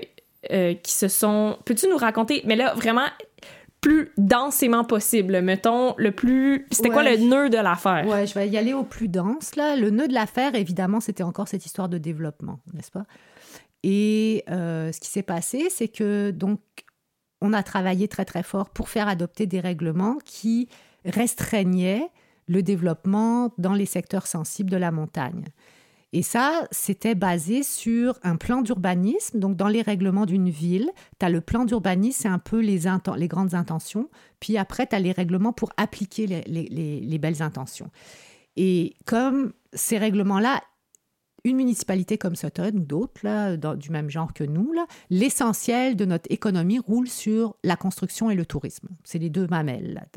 euh, qui se sont... Peux-tu nous raconter, mais là, vraiment plus densément possible, mettons, le plus... C'était quoi le nœud de l'affaire? Ouais, je vais y aller au plus dense, là. Le nœud de l'affaire, évidemment, c'était encore cette histoire de développement, n'est-ce pas? Et ce qui s'est passé, c'est que, donc, on a travaillé très, très fort pour faire adopter des règlements qui restreignaient le développement dans les secteurs sensibles de la montagne. Et ça, c'était basé sur un plan d'urbanisme. Donc, dans les règlements d'une ville, tu as le plan d'urbanisme, c'est un peu les, grandes intentions. Puis après, tu as les règlements pour appliquer les belles intentions. Et comme ces règlements-là une municipalité comme Sutton ou d'autres, du même genre que nous, l'essentiel de notre économie roule sur la construction et le tourisme. C'est les deux mamelles.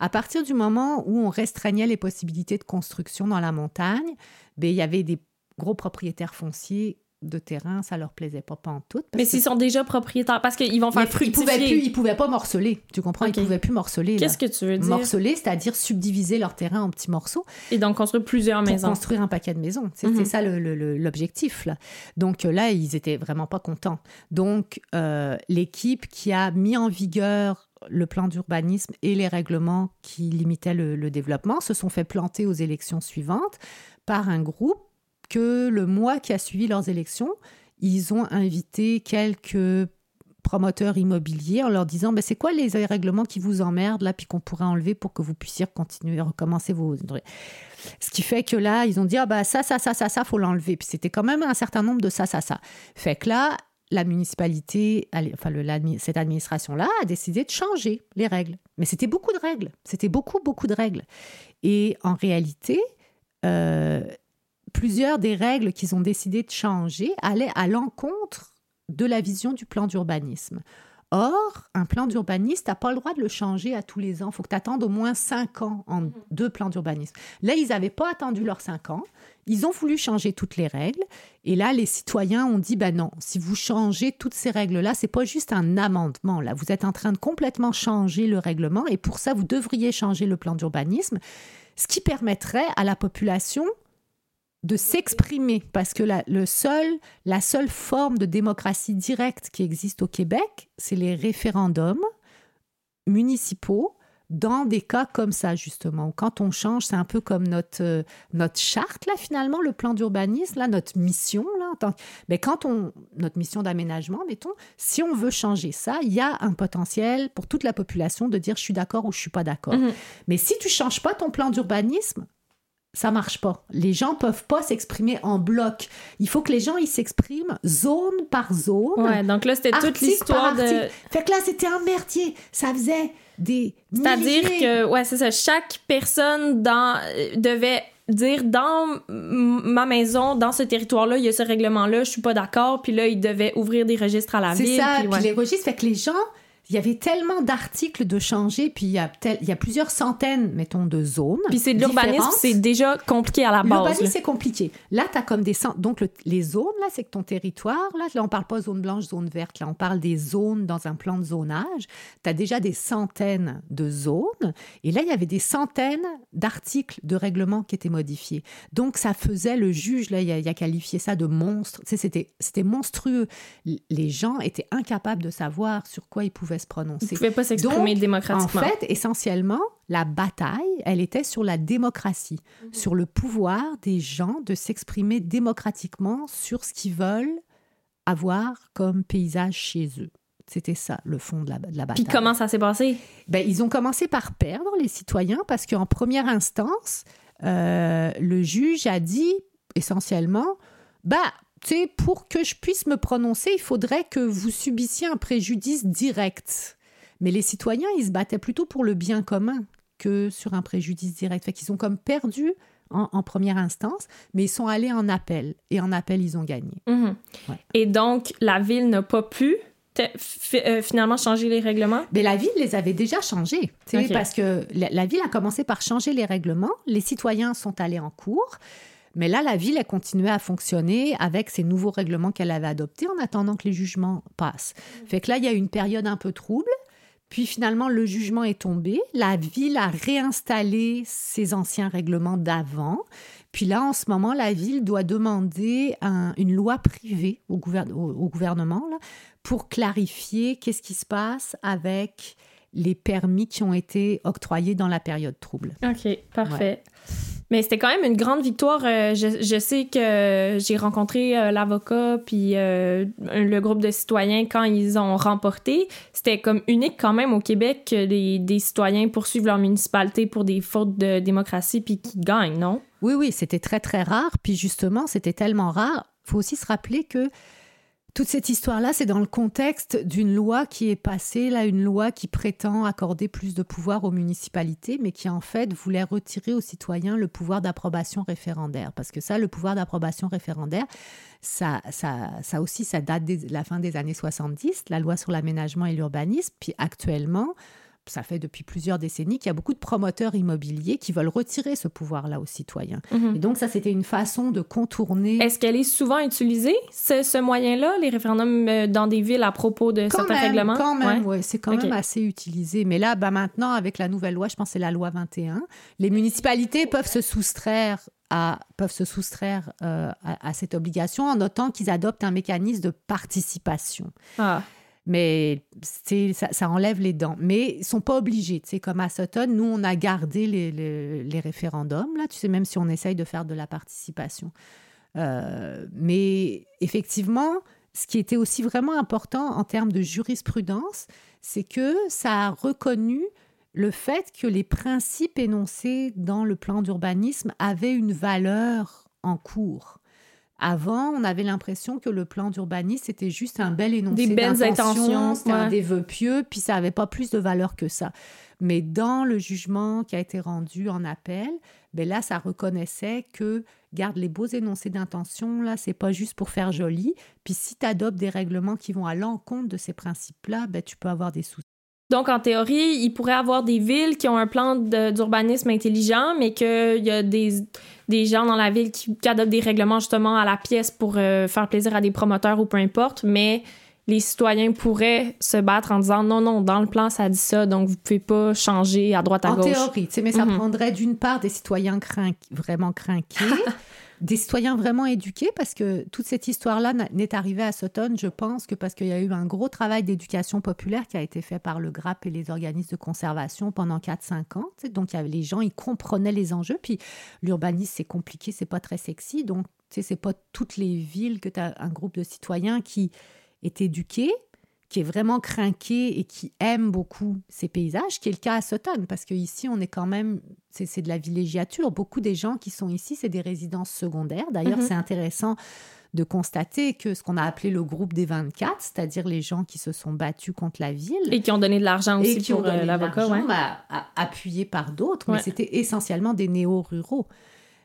À partir du moment où on restreignait les possibilités de construction dans la montagne, ben, il y avait des gros propriétaires fonciers de terrain, ça leur plaisait pas, pas en tout. Mais s'ils sont déjà propriétaires, parce qu'ils vont faire fructifier. Ils pouvaient, plus, ils pouvaient pas morceler, tu comprends? Ils pouvaient plus morceler. Qu'est-ce que tu veux dire? Morceler, c'est-à-dire subdiviser leur terrain en petits morceaux. Et donc construire plusieurs pour maisons. construire un paquet de maisons. C'est mhm. ça l'objectif. Donc là, ils étaient vraiment pas contents. Donc euh, l'équipe qui a mis en vigueur le plan d'urbanisme et les règlements qui limitaient le, le développement se sont fait planter aux élections suivantes par un groupe que le mois qui a suivi leurs élections, ils ont invité quelques promoteurs immobiliers en leur disant ben, c'est quoi les règlements qui vous emmerdent là puis qu'on pourrait enlever pour que vous puissiez continuer à recommencer vos ce qui fait que là ils ont dit ah bah ça ça ça ça ça faut l'enlever. Puis c'était quand même un certain nombre de ça ça ça. Fait que là la municipalité enfin cette administration là a décidé de changer les règles. Mais c'était beaucoup de règles. C'était beaucoup beaucoup de règles. Et en réalité euh, plusieurs des règles qu'ils ont décidé de changer allaient à l'encontre de la vision du plan d'urbanisme. Or, un plan d'urbanisme, tu n'as pas le droit de le changer à tous les ans. Il faut que tu attendes au moins cinq ans en mhm. deux plans d'urbanisme. Là, ils n'avaient pas attendu leurs cinq ans. Ils ont voulu changer toutes les règles. Et là, les citoyens ont dit, ben non, si vous changez toutes ces règles-là, c'est pas juste un amendement. Là, vous êtes en train de complètement changer le règlement. Et pour ça, vous devriez changer le plan d'urbanisme, ce qui permettrait à la population de s'exprimer, parce que la, le seul, la seule forme de démocratie directe qui existe au Québec, c'est les référendums municipaux dans des cas comme ça, justement. Quand on change, c'est un peu comme notre, euh, notre charte, là, finalement, le plan d'urbanisme, là, notre mission, là. Mais quand on... Notre mission d'aménagement, mettons, si on veut changer ça, il y a un potentiel pour toute la population de dire je suis d'accord ou je suis pas d'accord. Mm-hmm. Mais si tu changes pas ton plan d'urbanisme, ça marche pas. Les gens peuvent pas s'exprimer en bloc. Il faut que les gens ils s'expriment zone par zone. Ouais, donc là c'était toute l'histoire de Fait que là c'était un merdier. Ça faisait des C'est-à-dire que ouais, c'est ça, chaque personne dans devait dire dans ma maison, dans ce territoire-là, il y a ce règlement-là, je suis pas d'accord, puis là, il devait ouvrir des registres à la ville. C'est ça, puis, les registres, fait que les gens, il y avait tellement d'articles de changer, puis il y, a il y a plusieurs centaines, mettons, de zones. Puis c'est de l'urbanisme, c'est déjà compliqué à la base. L'urbanisme, c'est compliqué. Là, tu as comme des... Donc, les zones, là, c'est que ton territoire, là, là, on parle pas zone blanche, zone verte, là, on parle des zones dans un plan de zonage. Tu as déjà des centaines de zones. Et là, il y avait des centaines d'articles de règlement qui étaient modifiés. Donc, ça faisait, le juge, là, il a, a qualifié ça de monstre. Tu sais, c'était monstrueux. Les gens étaient incapables de savoir sur quoi ils pouvaient se prononcer. Ils ne pouvaient pas s'exprimer démocratiquement. En fait, essentiellement, la bataille, elle était sur la démocratie, mhm. sur le pouvoir des gens de s'exprimer démocratiquement sur ce qu'ils veulent avoir comme paysage chez eux. C'était ça, le fond de la, de la bataille. Puis comment ça s'est passé? Ben, ils ont commencé par perdre, les citoyens, parce qu'en première instance, euh, le juge a dit essentiellement, bah, pour que je puisse me prononcer, il faudrait que vous subissiez un préjudice direct. Mais les citoyens, ils se battaient plutôt pour le bien commun que sur un préjudice direct. Fait qu'ils ont comme perdu en, première instance, mais ils sont allés en appel. Et en appel, ils ont gagné. Mhm. Et donc, la ville n'a pas pu euh, finalement changer les règlements? Mais la ville les avait déjà changés. Parce que la, la, ville a commencé par changer les règlements. Les citoyens sont allés en cours. Mais là, la ville a continué à fonctionner avec ces nouveaux règlements qu'elle avait adoptés en attendant que les jugements passent. Mmh. Fait que là, il y a une période un peu trouble. Puis finalement, le jugement est tombé. La ville a réinstallé ses anciens règlements d'avant. Puis là, en ce moment, la ville doit demander une loi privée au, gouvernement pour clarifier qu'est-ce qui se passe avec les permis qui ont été octroyés dans la période trouble. OK, parfait. Mais c'était quand même une grande victoire. Euh, je, sais que j'ai rencontré euh, l'avocat puis euh, le groupe de citoyens quand ils ont remporté. C'était comme unique quand même au Québec que des citoyens poursuivent leur municipalité pour des fautes de démocratie puis qu'ils gagnent, non? Oui, oui, c'était très, très rare. Puis justement, c'était tellement rare. Il faut aussi se rappeler que toute cette histoire-là, c'est dans le contexte d'une loi qui est passée, là, une loi qui prétend accorder plus de pouvoir aux municipalités, mais qui en fait voulait retirer aux citoyens le pouvoir d'approbation référendaire. Parce que ça, le pouvoir d'approbation référendaire, ça, ça, ça aussi, ça date de la fin des années 70, la loi sur l'aménagement et l'urbanisme. Puis actuellement, ça fait depuis plusieurs décennies qu'il y a beaucoup de promoteurs immobiliers qui veulent retirer ce pouvoir-là aux citoyens. Mhm. Et donc, ça, c'était une façon de contourner. Est-ce qu'elle est souvent utilisée, ce, moyen-là, les référendums euh, dans des villes à propos de certains règlements? Quand même, oui, c'est quand même assez utilisé. Mais là, bah, maintenant, avec la nouvelle loi, je pense que c'est la loi 21, les municipalités peuvent se soustraire à, peuvent se soustraire euh, à, à, cette obligation en notant qu'ils adoptent un mécanisme de participation. Ah mais ça, ça, enlève les dents. Mais ils sont pas obligés. Comme à Sutton, nous, on a gardé les, les, référendums, là, tu sais, même si on essaye de faire de la participation. Euh, mais effectivement, ce qui était aussi vraiment important en termes de jurisprudence, c'est que ça a reconnu le fait que les principes énoncés dans le plan d'urbanisme avaient une valeur en cours. Avant, on avait l'impression que le plan d'urbanisme, c'était juste un bel énoncé Des belles intentions, c'était des vœux pieux, puis ça n'avait pas plus de valeur que ça. Mais dans le jugement qui a été rendu en appel, ben là, ça reconnaissait que, garde les beaux énoncés d'intention, là, c'est pas juste pour faire joli. Puis si tu adoptes des règlements qui vont à l'encontre de ces principes-là, ben, tu peux avoir des soucis. Donc, en théorie, il pourrait avoir des villes qui ont un plan d'urbanisme intelligent, mais qu'il y a des, des gens dans la ville qui, adoptent des règlements justement à la pièce pour euh, faire plaisir à des promoteurs ou peu importe, mais les citoyens pourraient se battre en disant non, non, dans le plan, ça dit ça, donc vous pouvez pas changer à droite, à gauche. En théorie, mais ça mhm. prendrait d'une part des citoyens vraiment crainqués, des citoyens vraiment éduqués, parce que toute cette histoire-là n'est arrivée à Sutton, je pense, que parce qu'il y a eu un gros travail d'éducation populaire qui a été fait par le GRAP et les organismes de conservation pendant 4-5 ans. Donc, y avait les gens, ils comprenaient les enjeux. Puis, l'urbanisme, c'est compliqué, c'est pas très sexy. Donc, tu sais, c'est pas toutes les villes que tu as un groupe de citoyens qui est éduqué, qui est vraiment craqué et qui aime beaucoup ces paysages, qui est le cas à Sutton, parce qu'ici, on est quand même, c'est de la villégiature. Beaucoup des gens qui sont ici, c'est des résidences secondaires. D'ailleurs, mhm. c'est intéressant de constater que ce qu'on a appelé le groupe des 24, c'est-à-dire les gens qui se sont battus contre la ville. Et qui ont donné de l'argent aussi pour euh, l'avocat, ouais. Bah, appuyé par d'autres, mais c'était essentiellement des néo-ruraux.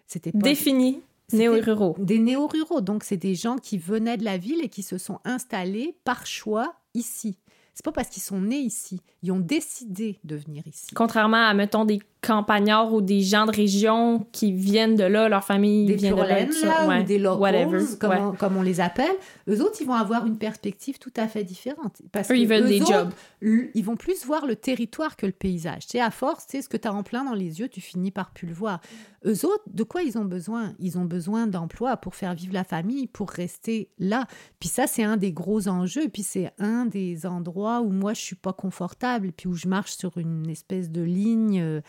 C'était Défini. Néo-ruraux. Des néo-ruraux. Donc, c'est des gens qui venaient de la ville et qui se sont installés par choix ici. C'est pas parce qu'ils sont nés ici. Ils ont décidé de venir ici. Contrairement à, mettons, des campagnards ou des gens de région qui viennent de là, leur famille des vient de là. ou des locals, comme, comme, on les appelle. Eux autres, ils vont avoir une perspective tout à fait différente. Parce eux, ils veulent des jobs. Ils vont plus voir le territoire que le paysage. Sais, à force, sais, ce que tu as en plein dans les yeux, tu finis par plus le voir. Eux autres, de quoi ils ont besoin? Ils ont besoin d'emploi pour faire vivre la famille, pour rester là. Puis ça, c'est un des gros enjeux. Puis c'est un des endroits où moi, je suis pas confortable, puis où je marche sur une espèce de ligne euh,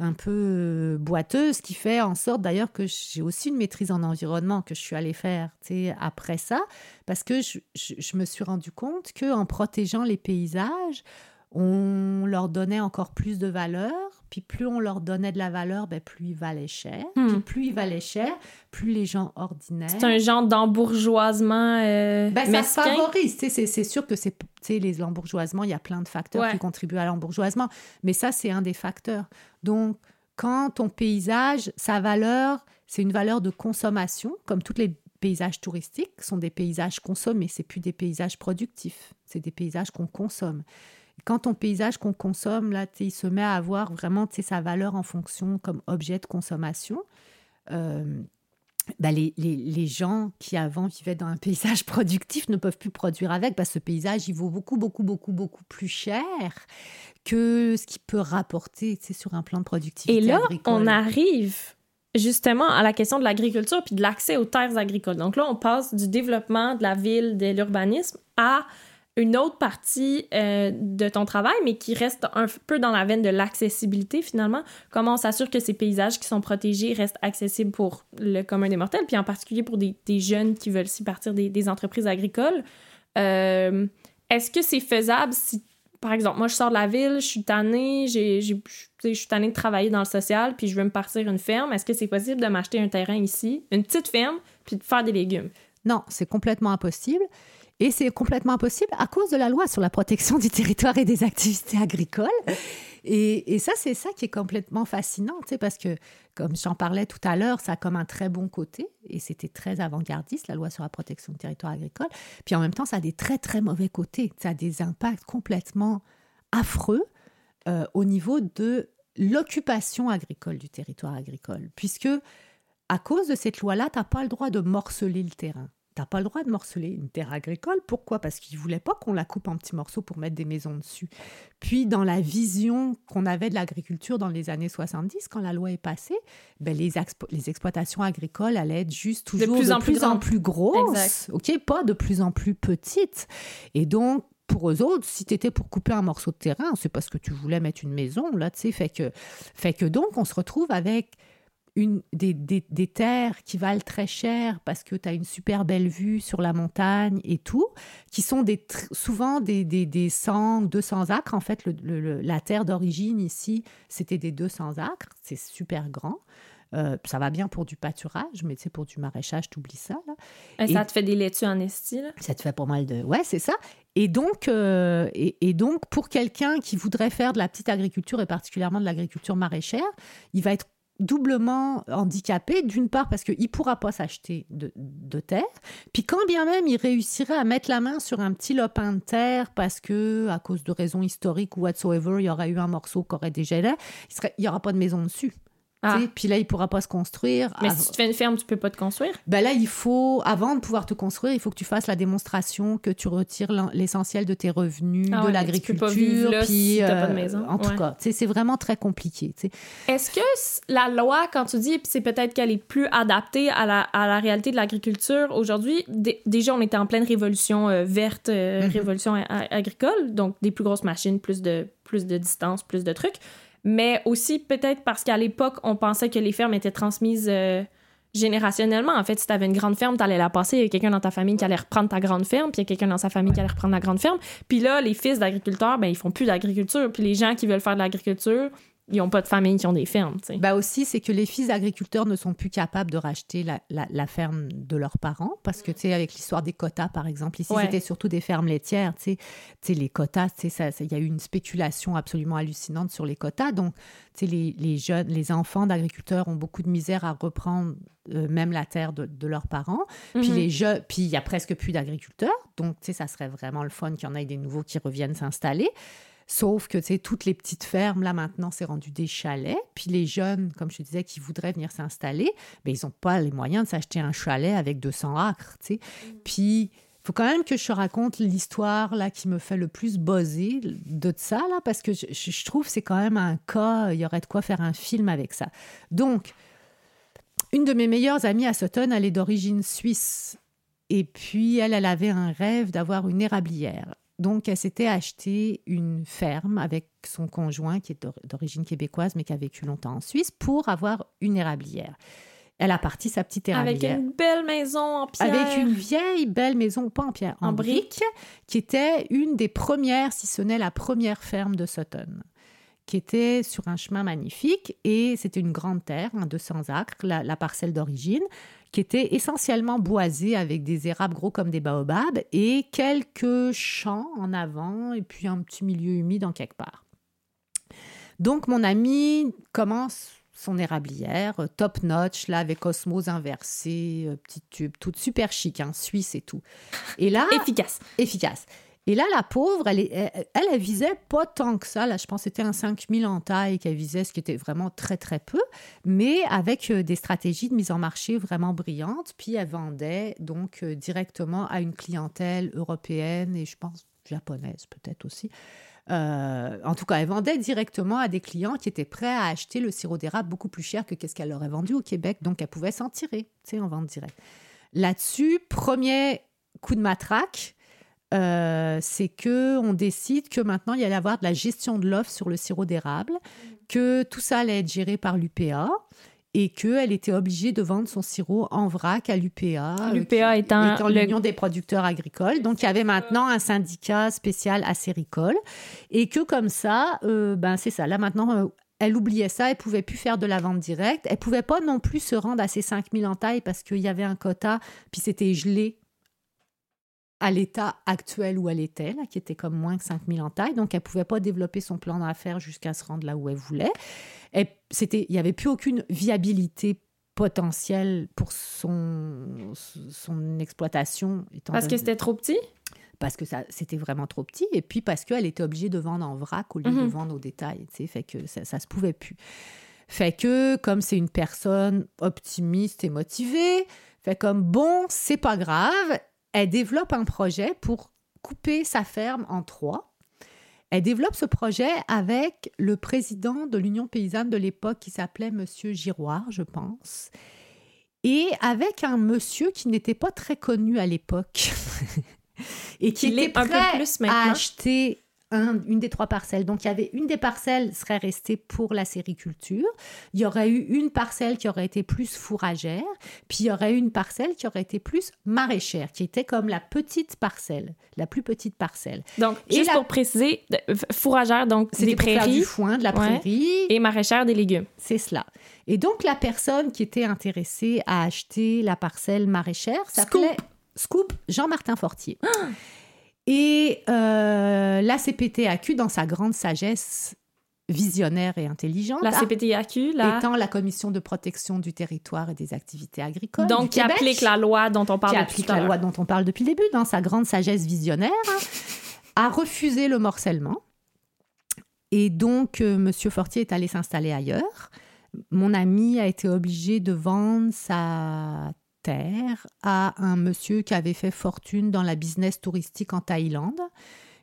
un peu euh, boiteuse, qui fait en sorte d'ailleurs que j'ai aussi une maîtrise en environnement que je suis allée faire après ça, parce que je, je me suis rendu compte qu'en protégeant les paysages, on leur donnait encore plus de valeur, puis plus on leur donnait de la valeur, ben plus ils valaient cher. Puis hmm. plus ils valaient cher, plus les gens ordinaires. C'est un genre d'embourgeoisement euh, ben, Ça favorise. C'est sûr que c'est les l'embourgeoisement, il y a plein de facteurs qui contribuent à l'embourgeoisement, mais ça, c'est un des facteurs. Donc, quand ton paysage, sa valeur, c'est une valeur de consommation, comme tous les paysages touristiques sont des paysages consommés, c'est plus des paysages productifs, c'est des paysages qu'on consomme quand ton paysage qu'on consomme, là, il se met à avoir vraiment sa valeur en fonction comme objet de consommation, euh, bah, les, les, les, gens qui avant vivaient dans un paysage productif ne peuvent plus produire avec, parce que ce paysage, il vaut beaucoup, beaucoup, beaucoup, beaucoup plus cher que ce qu'il peut rapporter sur un plan de productivité. Et là, on arrive justement à la question de l'agriculture puis de l'accès aux terres agricoles. Donc là, on passe du développement de la ville, de l'urbanisme à une autre partie euh, de ton travail, mais qui reste un peu dans la veine de l'accessibilité finalement. Comment on s'assure que ces paysages qui sont protégés restent accessibles pour le commun des mortels, puis en particulier pour des, jeunes qui veulent s'y partir des, entreprises agricoles? Euh, est-ce que c'est faisable si, par exemple, moi je sors de la ville, je suis tannée, j'ai, je suis tannée de travailler dans le social, puis je veux me partir une ferme. Est-ce que c'est possible de m'acheter un terrain ici, une petite ferme, puis de faire des légumes? Non, c'est complètement impossible. Et c'est complètement impossible à cause de la loi sur la protection du territoire et des activités agricoles. Et, ça, c'est ça qui est complètement fascinant, parce que, comme j'en parlais tout à l'heure, ça a comme un très bon côté, et c'était très avant-gardiste, la loi sur la protection du territoire agricole. Puis en même temps, ça a des très, très mauvais côtés. Ça a des impacts complètement affreux euh, au niveau de l'occupation agricole du territoire agricole, puisque à cause de cette loi-là, tu n'as pas le droit de morceler le terrain t'as pas le droit de morceler une terre agricole. Pourquoi? Parce qu'ils voulaient pas qu'on la coupe en petits morceaux pour mettre des maisons dessus. Puis dans la vision qu'on avait de l'agriculture dans les années 70, quand la loi est passée, ben les, les exploitations agricoles allaient être juste toujours de plus, en, plus, en plus grosses, ok, pas de plus en plus petites. Et donc pour eux autres, si tu étais pour couper un morceau de terrain, c'est parce que tu voulais mettre une maison, là, tu sais, fait que, fait que donc on se retrouve avec une, des, des, terres qui valent très cher parce que tu as une super belle vue sur la montagne et tout, qui sont des, souvent des, des, des 100 ou 200 acres. En fait, le, la terre d'origine ici, c'était des 200 acres. C'est super grand. Euh, ça va bien pour du pâturage, mais tu sais, pour du maraîchage, tu oublies ça. Là. Et, ça te fait des laitues en esti, Ça te fait pas mal de... Ouais, c'est ça. Et donc, euh, et, et, donc, pour quelqu'un qui voudrait faire de la petite agriculture, et particulièrement de l'agriculture maraîchère, il va être doublement handicapé, d'une part parce qu'il ne pourra pas s'acheter de, terre, puis quand bien même il réussirait à mettre la main sur un petit lopin de terre parce que, à cause de raisons historiques ou whatsoever, il y aurait eu un morceau qui aurait dégelé, il n'y aura pas de maison dessus. Ah. Puis là, il pourra pas se construire. Mais si tu fais une ferme, tu peux pas te construire? Ben là, il faut, avant de pouvoir te construire, il faut que tu fasses la démonstration que tu retires l'essentiel de tes revenus, ah de l'agriculture. Puis, si pas de euh, maison. En tout cas, c'est vraiment très compliqué. Est-ce que la loi, quand tu dis, c'est peut-être qu'elle est plus adaptée à la, à la réalité de l'agriculture aujourd'hui, déjà, on était en pleine révolution euh, verte, euh, mm-hmm. révolution agricole, donc des plus grosses machines, plus de, plus de distance, plus de trucs mais aussi peut-être parce qu'à l'époque, on pensait que les fermes étaient transmises euh, générationnellement. En fait, si tu avais une grande ferme, tu allais la passer, il y a quelqu'un dans ta famille qui allait reprendre ta grande ferme, puis il y a quelqu'un dans sa famille qui allait reprendre la grande ferme. Puis là, les fils d'agriculteurs, ben, ils font plus d'agriculture. Puis les gens qui veulent faire de l'agriculture, ils n'ont pas de famille qui ont des fermes. Bah aussi, c'est que les fils d'agriculteurs ne sont plus capables de racheter la, la, ferme de leurs parents parce que, tu sais, avec l'histoire des quotas, par exemple, ici, c'était surtout des fermes laitières. Tu sais, les quotas, tu sais, il y a eu une spéculation absolument hallucinante sur les quotas. Donc, tu sais, les, les, jeunes, les enfants d'agriculteurs ont beaucoup de misère à reprendre euh, même la terre de, de leurs parents. Puis, mhm. les puis il y a presque plus d'agriculteurs. Donc, tu sais, ça serait vraiment le fun qu'il y en ait des nouveaux qui reviennent s'installer. Sauf que, tu sais, toutes les petites fermes, là, maintenant, c'est rendu des chalets. Puis les jeunes, comme je te disais, qui voudraient venir s'installer, ben, ils n'ont pas les moyens de s'acheter un chalet avec 200 acres, tu sais. Mm. Puis, il faut quand même que je te raconte l'histoire, là, qui me fait le plus buzzer de ça, là, parce que je, je trouve que c'est quand même un cas, il y aurait de quoi faire un film avec ça. Donc, une de mes meilleures amies à Sutton, elle est d'origine suisse. Et puis, elle, elle avait un rêve d'avoir une érablière. Donc, elle s'était acheté une ferme avec son conjoint, qui est d'origine québécoise, mais qui a vécu longtemps en Suisse, pour avoir une érablière. Elle a parti sa petite érablière. Avec une belle maison en pierre. Avec une vieille belle maison, pas en pierre, en, brique, qui était une des premières, si ce n'est la première ferme de Sutton, qui était sur un chemin magnifique et c'était une grande terre, 200 acres, la parcelle d'origine qui était essentiellement boisé avec des érables gros comme des baobabs et quelques champs en avant et puis un petit milieu humide en quelque part. Donc mon ami commence son érablière, euh, top notch, là, avec osmose inversée, euh, petit tube, toute super chic, hein, suisse et tout. Et là... Efficace. Efficace. Et là, la pauvre, elle, elle, visait pas tant que ça. Là, je pense que c'était un 5000 en taille qu'elle visait, ce qui était vraiment très, très peu, mais avec euh, des stratégies de mise en marché vraiment brillantes. Puis elle vendait donc euh, directement à une clientèle européenne et je pense japonaise peut-être aussi. Euh, en tout cas, elle vendait directement à des clients qui étaient prêts à acheter le sirop d'érable beaucoup plus cher que ce qu'elle aurait vendu au Québec. Donc, elle pouvait s'en tirer, tu sais, en vente directe. Là-dessus, premier coup de matraque, euh, c'est que on décide que maintenant il y allait avoir de la gestion de l'offre sur le sirop d'érable, que tout ça allait être géré par l'UPA et qu'elle était obligée de vendre son sirop en vrac à l'UPA. Euh, L'UPA étant, l'Union des producteurs agricoles. Donc, il y avait maintenant un syndicat spécial acéricole. Et que comme ça, euh, ben c'est ça. Là, maintenant, elle oubliait ça. Elle pouvait plus faire de la vente directe. Elle pouvait pas non plus se rendre à ses 5000 en taille parce qu'il y avait un quota, puis c'était gelé à l'état actuel où elle était, là, qui était comme moins que 5000 en taille. Donc, elle ne pouvait pas développer son plan d'affaires jusqu'à se rendre là où elle voulait. Et c'était, il n'y avait plus aucune viabilité potentielle pour son, son exploitation. Parce que c'était trop petit? Parce que ça c'était vraiment trop petit et puis parce qu'elle était obligée de vendre en vrac au lieu de mhm. vendre au détail, tu sais, fait que ça, ça se pouvait plus. Fait que comme c'est une personne optimiste et motivée, fait comme bon, c'est pas grave, elle développe un projet pour couper sa ferme en trois. Elle développe ce projet avec le président de l'Union paysanne de l'époque qui s'appelait Monsieur Giroir, je pense, et avec un monsieur qui n'était pas très connu à l'époque. Et qui était prêt un peu plus à acheter une des trois parcelles. Donc, il y avait une des parcelles serait restée pour la sériculture. Il y aurait eu une parcelle qui aurait été plus fourragère. Puis, il y aurait eu une parcelle qui aurait été plus maraîchère, qui était comme la petite parcelle, la plus petite parcelle. Donc, juste pour préciser, fourragère, donc des prairies. du foin, de la prairie. Et maraîchère, des légumes. C'est cela. Et donc, la personne qui était intéressée à acheter la parcelle maraîchère s'appelait Scoop Jean-Martin Fortier. Et euh, la CPTAQ, dans sa grande sagesse, visionnaire et intelligente. La CPTAQ. Étant la Commission de protection du territoire et des activités agricoles. Donc, qui applique la loi dont on parle qui applique la loi dont on parle depuis le début, dans sa grande sagesse visionnaire, a refusé le morcellement. Et donc, euh, Monsieur Fortier est allé s'installer ailleurs. Mon ami a été obligé de vendre sa à un monsieur qui avait fait fortune dans la business touristique en Thaïlande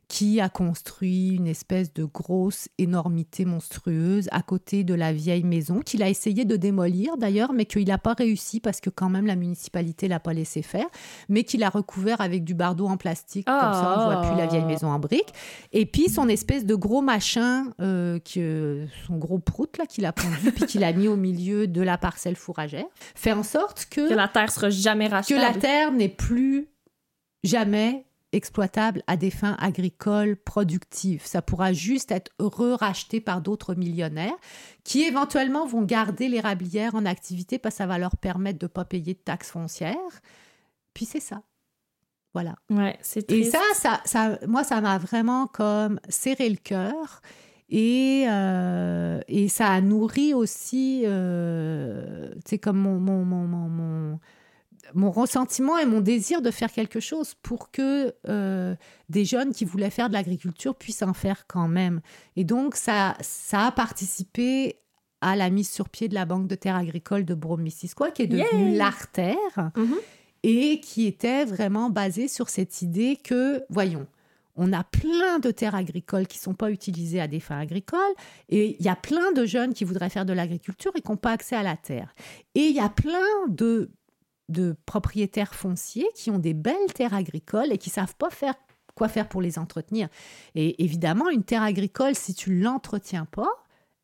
qui a construit une espèce de grosse énormité monstrueuse à côté de la vieille maison, qu'il a essayé de démolir d'ailleurs, mais qu'il n'a pas réussi parce que quand même la municipalité l'a pas laissé faire, mais qu'il a recouvert avec du bardeau en plastique, comme ça on voit plus la vieille ah. maison en briques. Et puis son espèce de gros machin, euh, que, son gros prout là qu'il a pondu, puis qu'il a mis au milieu de la parcelle fourragère, fait en sorte que... Que la terre sera jamais rachetable. Que la terre n'est plus jamais exploitable à des fins agricoles productives. Ça pourra juste être re-racheté par d'autres millionnaires qui éventuellement vont garder l'érablière en activité parce que ça va leur permettre de ne pas payer de taxes foncières. Puis c'est ça. Voilà. Ouais, c'est Et ça, ça, ça, moi, ça m'a vraiment comme serré le cœur. Et, euh, et ça a nourri aussi, euh, c'est comme mon, mon, mon, mon mon ressentiment et mon désir de faire quelque chose pour que euh, des jeunes qui voulaient faire de l'agriculture puissent en faire quand même. Et donc, ça, ça a participé à la mise sur pied de la Banque de terre agricole de Brome-Missisquoi, qui est devenue l'Artère, mm-hmm. et qui était vraiment basée sur cette idée que, voyons, on a plein de terres agricoles qui ne sont pas utilisées à des fins agricoles et il y a plein de jeunes qui voudraient faire de l'agriculture et qui n'ont pas accès à la terre. Et il y a plein de de propriétaires fonciers qui ont des belles terres agricoles et qui savent pas faire quoi faire pour les entretenir. Et évidemment, une terre agricole, si tu l'entretiens pas,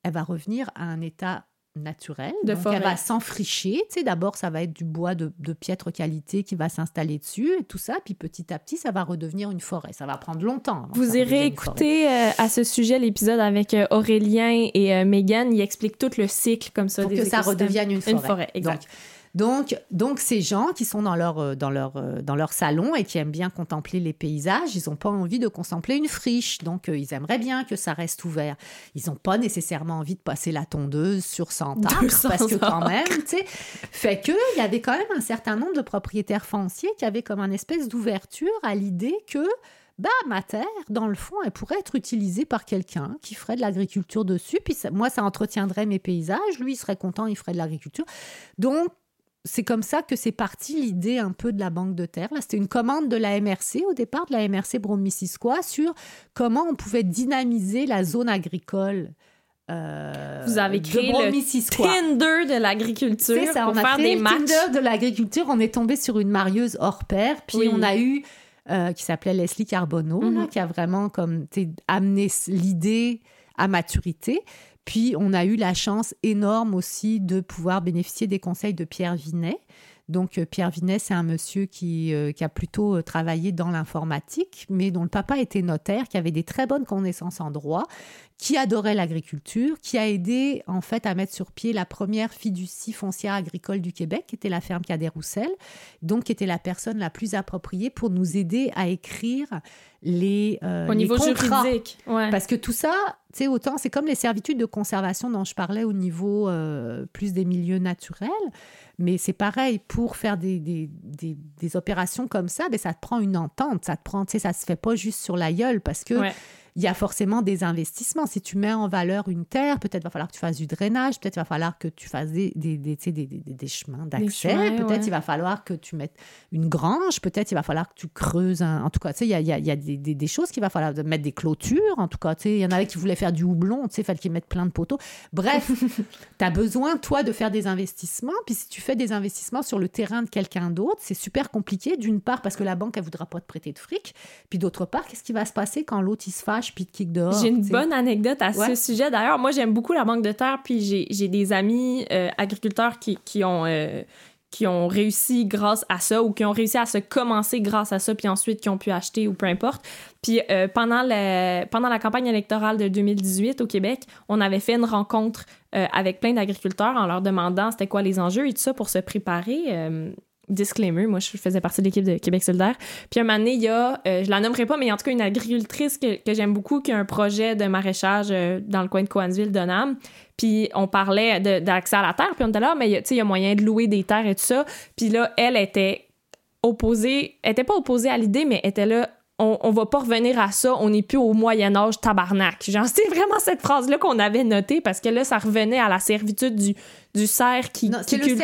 elle va revenir à un état naturel. De donc elle va s'enfricher. Tu sais, d'abord, ça va être du bois de, piètre qualité qui va s'installer dessus et tout ça. Puis petit à petit, ça va redevenir une forêt. Ça va prendre longtemps. Vous irez écouter euh, à ce sujet l'épisode avec euh, Aurélien et euh, Megan. Ils expliquent tout le cycle comme ça. Pour que ça redevienne une forêt. Une forêt, exact. Donc, donc ces gens qui sont dans leur, euh, dans, leur, euh, dans leur salon et qui aiment bien contempler les paysages, ils n'ont pas envie de contempler une friche. Donc, euh, ils aimeraient bien que ça reste ouvert. Ils n'ont pas nécessairement envie de passer la tondeuse sur 100 acres parce que quand même, tu sais, fait que il y avait quand même un certain nombre de propriétaires fonciers qui avaient comme un espèce d'ouverture à l'idée que bah, ma terre, dans le fond, elle pourrait être utilisée par quelqu'un qui ferait de l'agriculture dessus. Puis moi, ça entretiendrait mes paysages. Lui, il serait content, il ferait de l'agriculture. Donc, c'est comme ça que c'est parti l'idée un peu de la banque de terre. C'était une commande de la MRC au départ, de la MRC Brome-Missisquoi, sur comment on pouvait dynamiser la zone agricole. Euh, Vous avez créé le Tinder de l'agriculture ça, on a créé le Tinder de l'agriculture. On est tombé sur une marieuse hors pair, puis on a eu euh, qui s'appelait Leslie Carbonneau, mhm. qui a vraiment comme amené l'idée à maturité. Puis on a eu la chance énorme aussi de pouvoir bénéficier des conseils de Pierre Vinet. Donc euh, Pierre Vinet, c'est un monsieur qui, euh, a plutôt euh, travaillé dans l'informatique, mais dont le papa était notaire, qui avait des très bonnes connaissances en droit, qui adorait l'agriculture, qui a aidé en fait à mettre sur pied la première fiducie foncière agricole du Québec, qui était la ferme Cadet-Roussel, donc qui était la personne la plus appropriée pour nous aider à écrire les, euh, au niveau juridique. Parce que tout ça, tu sais, autant c'est comme les servitudes de conservation dont je parlais au niveau euh, plus des milieux naturels, mais c'est pareil, pour faire des, des, des, opérations comme ça, ben, ça te prend une entente, ça te prend, tu sais, ça se fait pas juste sur la gueule parce que il y a forcément des investissements. Si tu mets en valeur une terre, peut-être va falloir que tu fasses du drainage, peut-être va falloir que tu fasses des, des, des, des, des chemins d'accès, peut-être il va falloir que tu mettes une grange, peut-être il va falloir que tu creuses un... En tout cas, tu sais, il y a, y a, des, choses qu'il va falloir mettre des clôtures, en tout cas, tu sais, il y en avait qui voulaient faire du houblon, tu sais, il fallait qu'ils mettent plein de poteaux. Bref, tu as besoin, toi, de faire des investissements, puis si tu fais des investissements sur le terrain de quelqu'un d'autre, c'est super compliqué, d'une part parce que la banque, elle voudra pas te prêter de fric, puis d'autre part, qu'est-ce qui va se passer quand l'autre, il se fâche puis J'ai une bonne anecdote à ce sujet. D'ailleurs, moi, j'aime beaucoup la banque de terre, puis j'ai des amis euh, agriculteurs qui, qui ont... Euh, qui ont réussi grâce à ça ou qui ont réussi à se commencer grâce à ça, puis ensuite qui ont pu acheter ou peu importe. Puis euh, pendant, la, pendant la campagne électorale de 2018 au Québec, on avait fait une rencontre avec plein d'agriculteurs en leur demandant c'était quoi les enjeux et tout ça pour se préparer disclaimer, moi, je faisais partie de l'équipe de Québec solidaire. Puis un moment donné, il y a, euh, je la nommerai pas, mais en tout cas une agricultrice que, que j'aime beaucoup qui a un projet de maraîchage euh, dans le coin de Coansville, Donham. Puis on parlait d'accès à la terre, puis on était là, mais tu sais, il y a moyen de louer des terres et tout ça. Puis là, elle était opposée, elle était pas opposée à l'idée, mais était là, on, on, va pas revenir à ça, on n'est plus au Moyen Âge tabarnak. Genre, c'était vraiment cette phrase-là qu'on avait notée parce que là, ça revenait à la servitude du, du cerf qui, qui, cultive,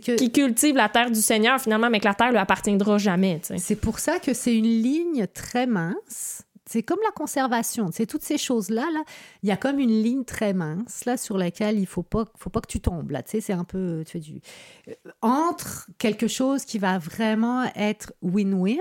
que... qui cultive la terre du Seigneur finalement, mais que la terre lui appartiendra jamais. C'est pour ça que c'est une ligne très mince. C'est comme la conservation, c'est toutes ces choses-là, là, il y a comme une ligne très mince là sur laquelle il faut pas, faut pas que tu tombes là. Tu sais, c'est un peu, tu fais du euh, entre quelque chose qui va vraiment être win-win,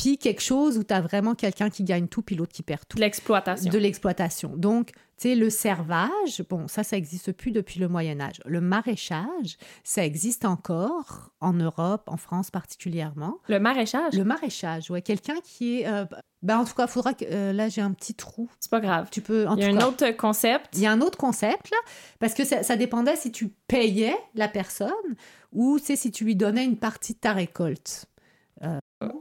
puis quelque chose où tu as vraiment quelqu'un qui gagne tout, puis l'autre qui perd tout. De l'exploitation. De l'exploitation. Donc, tu sais, le servage, bon, ça, ça n'existe plus depuis le Moyen Âge. Le maraîchage, ça existe encore en Europe, en France particulièrement. Le maraîchage? Le maraîchage, ouais. Quelqu'un qui est... Euh, ben, en tout cas, il faudra que... Euh, là, j'ai un petit trou. C'est pas grave. Tu peux... En il y a un autre concept. Il y a un autre concept, là, parce que ça, ça dépendait si tu payais la personne ou, tu sais, si tu lui donnais une partie de ta récolte.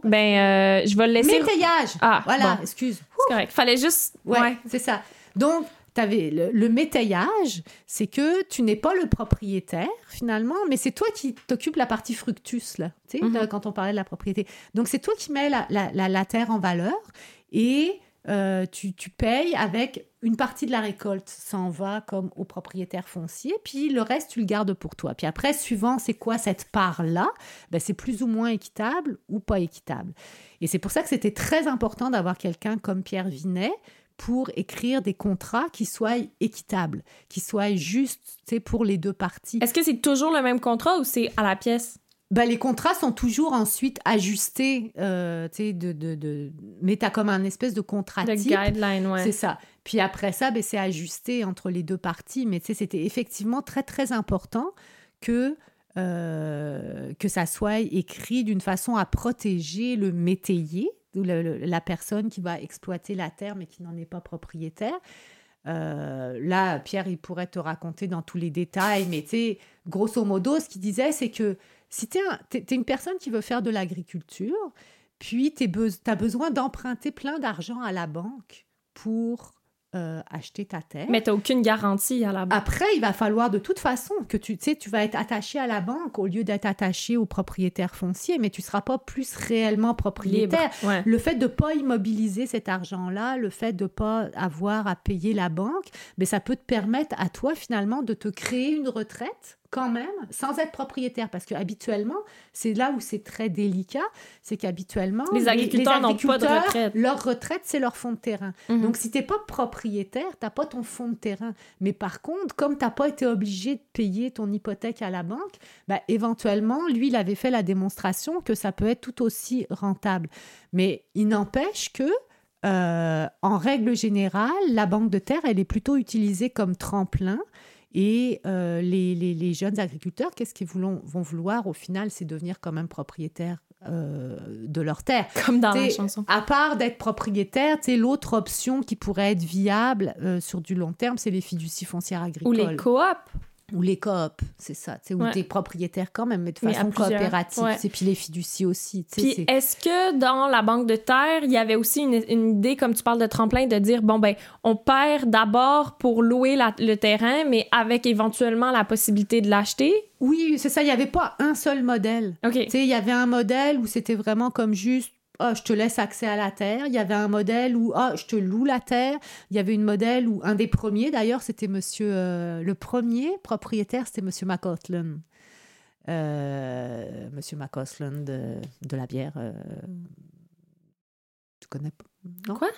Ben, euh, je vais le laisser. Métayage. Ah, voilà, excuse. C'est correct. Fallait juste. Ouais, c'est ça. Donc, avais le, le métayage, c'est que tu n'es pas le propriétaire finalement, mais c'est toi qui t'occupes la partie fructus, là, tu sais, mm-hmm. quand on parlait de la propriété. Donc, c'est toi qui mets la, la, la, terre en valeur et euh, tu, tu, payes avec une partie de la récolte s'en va comme au propriétaire foncier, puis le reste, tu le gardes pour toi. Puis après, suivant, c'est quoi cette part-là, ben, c'est plus ou moins équitable ou pas équitable. Et c'est pour ça que c'était très important d'avoir quelqu'un comme Pierre Vinet pour écrire des contrats qui soient équitables, qui soient justes pour les deux parties. Est-ce que c'est toujours le même contrat ou c'est à la pièce? Ben, les contrats sont toujours ensuite ajustés, euh, tu sais, de, de, de... mais tu as comme un espèce de contrat de guideline, ouais. C'est ça. Puis après ça, ben, c'est ajusté entre les deux parties. Mais tu sais, c'était effectivement très, très important que, euh, que ça soit écrit d'une façon à protéger le métayer, ou la personne qui va exploiter la terre mais qui n'en est pas propriétaire. Euh, là, Pierre, il pourrait te raconter dans tous les détails, mais tu sais, grosso modo, ce qu'il disait, c'est que si tu es, une personne qui veut faire de l'agriculture, puis tu as besoin d'emprunter plein d'argent à la banque pour euh, acheter ta terre. Mais tu n'as aucune garantie à la banque. Après, il va falloir de toute façon que tu, sais, tu vas être attaché à la banque au lieu d'être attaché au propriétaire foncier, mais tu ne seras pas plus réellement propriétaire. Le fait de ne pas immobiliser cet argent-là, le fait de ne pas avoir à payer la banque, mais ben, ça peut te permettre à toi finalement de te créer une retraite quand même, sans être propriétaire, parce que habituellement, c'est là où c'est très délicat, c'est qu'habituellement, les agriculteurs n'ont pas de retraite. Leur retraite, c'est leur fonds de terrain. Mhm. Donc, si tu n'es pas propriétaire, tu n'as pas ton fonds de terrain. Mais par contre, comme tu n'as pas été obligé de payer ton hypothèque à la banque, bah, éventuellement, lui, il avait fait la démonstration que ça peut être tout aussi rentable. Mais il n'empêche que euh, en règle générale, la banque de terre, elle est plutôt utilisée comme tremplin et euh, les, les, les, jeunes agriculteurs, qu'est-ce qu'ils vont vouloir au final C'est devenir quand même propriétaires euh, de leur terre. Comme dans la chanson. À part d'être propriétaire, l'autre option qui pourrait être viable euh, sur du long terme, c'est les fiducies foncières agricoles. Ou les coops. Ou les coops, c'est ça. Tu es propriétaire quand même, mais de façon coopérative. Et puis les fiducies aussi. Puis est-ce que dans la banque de terre, il y avait aussi une, idée, comme tu parles de tremplin, de dire, bon, ben, on perd d'abord pour louer le terrain, mais avec éventuellement la possibilité de l'acheter? Oui, c'est ça. Il n'y avait pas un seul modèle. OK. Il y avait un modèle où c'était vraiment comme juste oh, je te laisse accès à la terre. Il y avait un modèle où oh, je te loue la terre. Il y avait une modèle où un des premiers, d'ailleurs, c'était monsieur euh, le premier propriétaire, c'était monsieur McCausland. Euh, monsieur McCausland de, de, la bière. Euh, tu connais pas non? Quoi?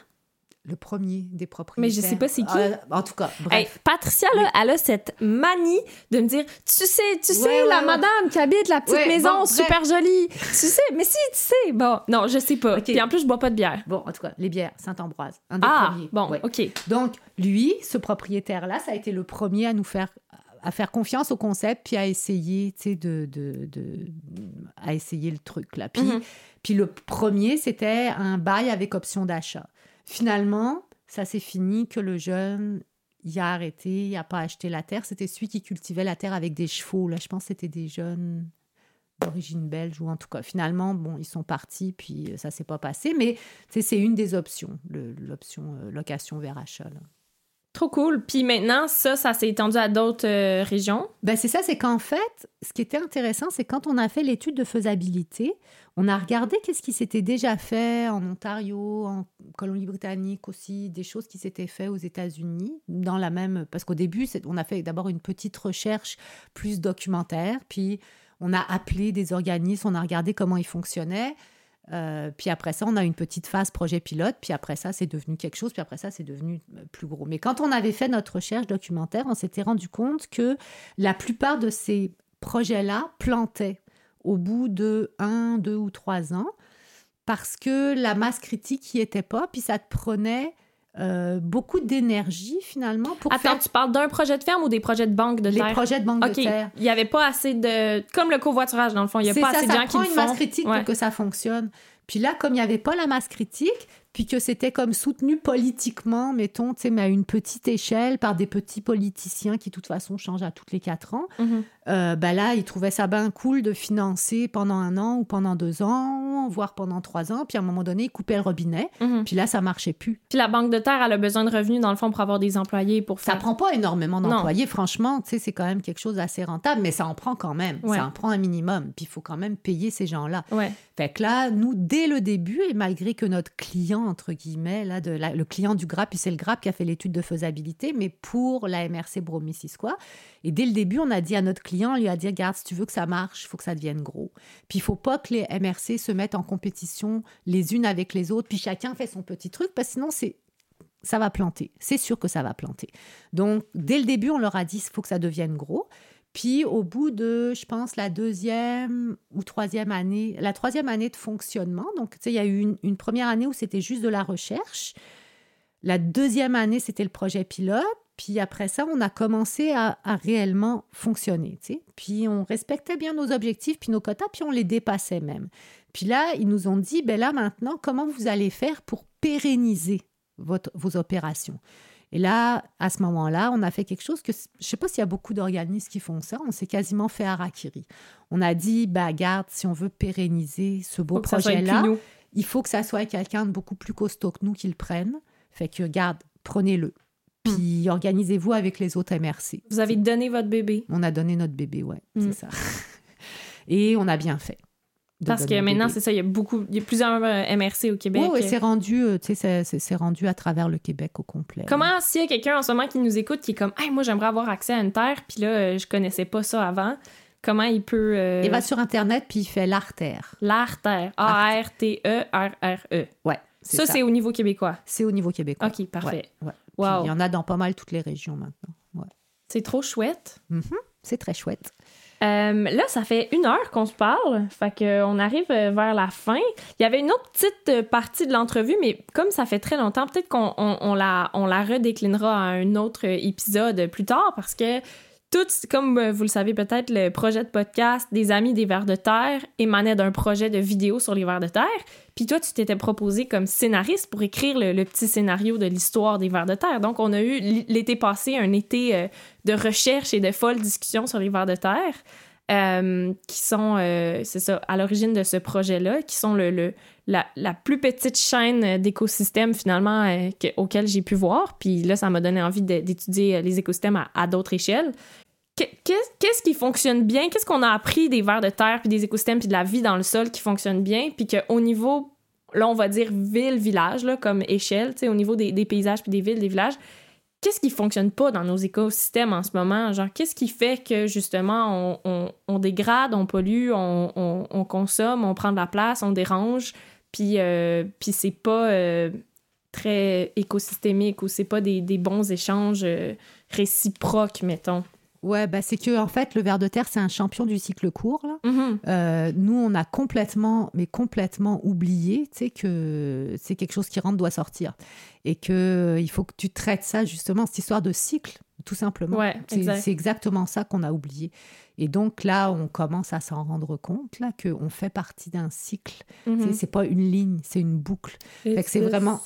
Le premier des propriétaires. Mais je sais pas c'est qui. Euh, en tout cas, bref. Patricia, là, elle a cette manie de me dire Tu sais, tu sais, la madame qui habite la petite maison super jolie. tu sais, mais si, tu sais. Bon, non, je sais pas. Et en plus, je bois pas de bière. Bon, en tout cas, les bières, Saint-Ambroise, un des ah, premiers. Bon, OK. Donc, lui, ce propriétaire-là, ça a été le premier à nous faire à faire confiance au concept puis à essayer tu sais de, de, de, à essayer le truc là puis, mm-hmm. puis le premier c'était un bail avec option d'achat Finalement, ça s'est fini que le jeune il a arrêté, il n'a pas acheté la terre. C'était celui qui cultivait la terre avec des chevaux. Là, je pense que c'était des jeunes d'origine belge, ou en tout cas, finalement, bon, ils sont partis, puis ça s'est pas passé. Mais c'est une des options, l'option location vers achat. Trop cool. Puis maintenant, ça, ça s'est étendu à d'autres euh, régions. Ben c'est ça, c'est qu'en fait, ce qui était intéressant, c'est quand on a fait l'étude de faisabilité, on a regardé qu'est-ce qui s'était déjà fait en Ontario, en Colombie-Britannique aussi, des choses qui s'étaient faites aux États-Unis, dans la même. Parce qu'au début, on a fait d'abord une petite recherche plus documentaire, puis on a appelé des organismes, on a regardé comment ils fonctionnaient. Euh, puis après ça, on a une petite phase projet pilote, puis après ça, c'est devenu quelque chose, puis après ça, c'est devenu euh, plus gros. Mais quand on avait fait notre recherche documentaire, on s'était rendu compte que la plupart de ces projets-là plantaient au bout de un, deux ou trois ans, parce que la masse critique n'y était pas, puis ça te prenait euh, beaucoup d'énergie finalement pour Attends, tu parles d'un projet de ferme ou des projets de banque de terre? Les projets de banque de terre. Il n'y avait pas assez de... Comme le covoiturage, dans le fond, il n'y a pas assez de gens qui le font. Ça prend une masse critique pour que ça fonctionne. Puis là, comme il n'y avait pas la masse critique, puis que c'était comme soutenu politiquement, mettons, tu sais, mais à une petite échelle par des petits politiciens qui, de toute façon, changent à toutes les quatre ans. Mhm. Euh, ben là, ils trouvaient ça bien cool de financer pendant un an ou pendant deux ans, voire pendant trois ans. Puis à un moment donné, ils coupaient le robinet. Mhm. Puis là, ça marchait plus. Puis la banque de terre, elle a besoin de revenus, dans le fond, pour avoir des employés. pour faire... Ça prend pas énormément d'employés, franchement. Tu sais, c'est quand même quelque chose d'assez rentable, mais ça en prend quand même. Ça en prend un minimum. Puis il faut quand même payer ces gens-là. Ouais. Fait que là, nous, dès le début, et malgré que notre client, entre guillemets, là, de le client du GRAP, puis c'est le GRAP qui a fait l'étude de faisabilité, mais pour la MRC Bromy-Sisquois. Et dès le début, on a dit à notre client, on lui a dit, regarde, si tu veux que ça marche, il faut que ça devienne gros. Puis il faut pas que les MRC se mettent en compétition les unes avec les autres, puis chacun fait son petit truc, parce que sinon, c'est ça va planter. C'est sûr que ça va planter. Donc, dès le début, on leur a dit, il faut que ça devienne gros. Puis au bout de, je pense, la deuxième ou troisième année, la troisième année de fonctionnement, donc tu sais, il y a eu une, première année où c'était juste de la recherche. La deuxième année, c'était le projet pilote. Puis après ça, on a commencé à, réellement fonctionner. Puis on respectait bien nos objectifs, puis nos quotas, puis on les dépassait même. Puis là, ils nous ont dit, ben là maintenant, comment vous allez faire pour pérenniser votre, vos opérations? Et là, à ce moment-là, on a fait quelque chose que je ne sais pas s'il y a beaucoup d'organismes qui font ça. On s'est quasiment fait harakiri. On a dit, bah, garde, si on veut pérenniser ce beau projet-là, il faut que ça soit quelqu'un de beaucoup plus costaud que nous qui le prenne. Fait que, garde, prenez-le. Puis hmm. organisez-vous avec les autres MRC. Vous avez donné votre bébé. On a donné notre bébé, ouais, c'est hmm. ça. Et on a bien fait. Parce que maintenant, c'est ça, il y a beaucoup, il y a plusieurs euh, MRC au Québec. Oui, c'est rendu, euh, tu sais, c'est rendu à travers le Québec au complet. Comment, s'il y a quelqu'un en ce moment qui nous écoute qui est comme, hey, moi, j'aimerais avoir accès à une terre, puis là, euh, je connaissais pas ça avant, comment il peut. Il va sur Internet, puis il fait l'artère. L'artère. A-R-T-E-R-R-E. Ouais. Ça, c'est au niveau québécois. C'est au niveau québécois. OK, parfait. Ouais, Il y en a dans pas mal toutes les régions maintenant. Ouais. C'est trop chouette. Mm-hmm. C'est très chouette. Euh, là, ça fait une heure qu'on se parle, fait qu'on arrive euh, vers la fin. Il y avait une autre petite euh, partie de l'entrevue, mais comme ça fait très longtemps, peut-être qu'on on, la, on la redéclinera à un autre épisode plus tard parce que tout, comme vous le savez peut-être, le projet de podcast des Amis des Vers de Terre émanait d'un projet de vidéo sur les Vers de Terre. Puis toi, tu t'étais proposé comme scénariste pour écrire le, petit scénario de l'histoire des Vers de Terre. Donc, on a eu l'été passé un été euh, de recherche et de folles discussions sur les Vers de Terre. Euh, qui sont, euh, c'est ça, à l'origine de ce projet-là, qui sont le, la, plus petite chaîne d'écosystèmes finalement auquel j'ai pu voir. Puis là, ça m'a donné envie d'étudier les écosystèmes à d'autres échelles qu'est-ce qui fonctionne bien? Qu'est-ce qu'on a appris des vers de terre, puis des écosystèmes, puis de la vie dans le sol qui fonctionne bien, puis qu'au niveau, là, on va dire ville-village, comme échelle, au niveau des, paysages, puis des villes, des villages, qu'est-ce qui fonctionne pas dans nos écosystèmes en ce moment? Genre, qu'est-ce qui fait que, justement, on, dégrade, on pollue, on, consomme, on prend de la place, on dérange, puis, euh, puis c'est pas... Euh, très écosystémique ou c'est pas des, bons échanges euh, réciproques, mettons. Ouais, bah c'est que en fait, le ver de terre, c'est un champion du cycle court. Là. Mm-hmm. Euh, nous, on a complètement, mais complètement oublié, tu sais, que c'est quelque chose qui rentre doit sortir, et que il faut que tu traites ça justement, cette histoire de cycle, tout simplement. Ouais, c'est exactement ça qu'on a oublié. Et donc là, on commence à s'en rendre compte là qu'on fait partie d'un cycle. Mm-hmm. C'est pas une ligne, c'est une boucle. c'est vraiment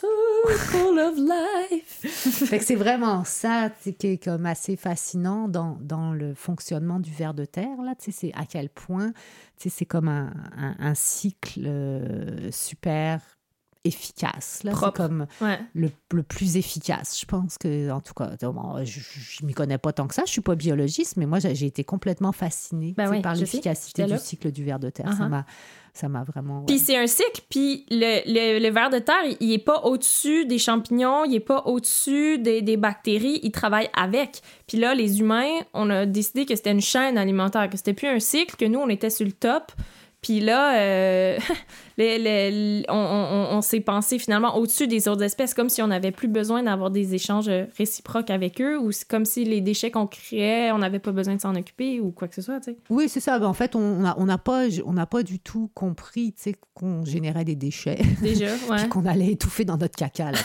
circle of life. fait que c'est vraiment ça qui est comme assez fascinant dans, dans le fonctionnement du ver de terre. Là, c'est à quel point c'est comme un, un, cycle euh, super efficace. Là, c'est comme le, le, plus efficace. Je pense que, en tout cas, je ne m'y connais pas tant que ça. Je suis pas biologiste, mais moi, j'ai été complètement fascinée ben par l'efficacité du cycle du ver de terre. Ça uh-huh. m'a ça m'a vraiment. Puis c'est un cycle, puis le, le, le, ver de terre, il n'est pas au-dessus des champignons, il n'est pas au-dessus des, des, bactéries, il travaille avec. Puis là, les humains, on a décidé que c'était une chaîne alimentaire, que c'était plus un cycle, que nous, on était sur le top, puis là, euh, on, s'est pensé finalement au-dessus des autres espèces, comme si on n'avait plus besoin d'avoir des échanges réciproques avec eux, ou comme si les déchets qu'on créait, on n'avait pas besoin de s'en occuper, ou quoi que ce soit. Oui, c'est ça. Ben, en fait, on n'a on pas, on pas du tout compris qu'on générait des déchets. Déjà, ouais. qu'on allait étouffer dans notre caca. Là,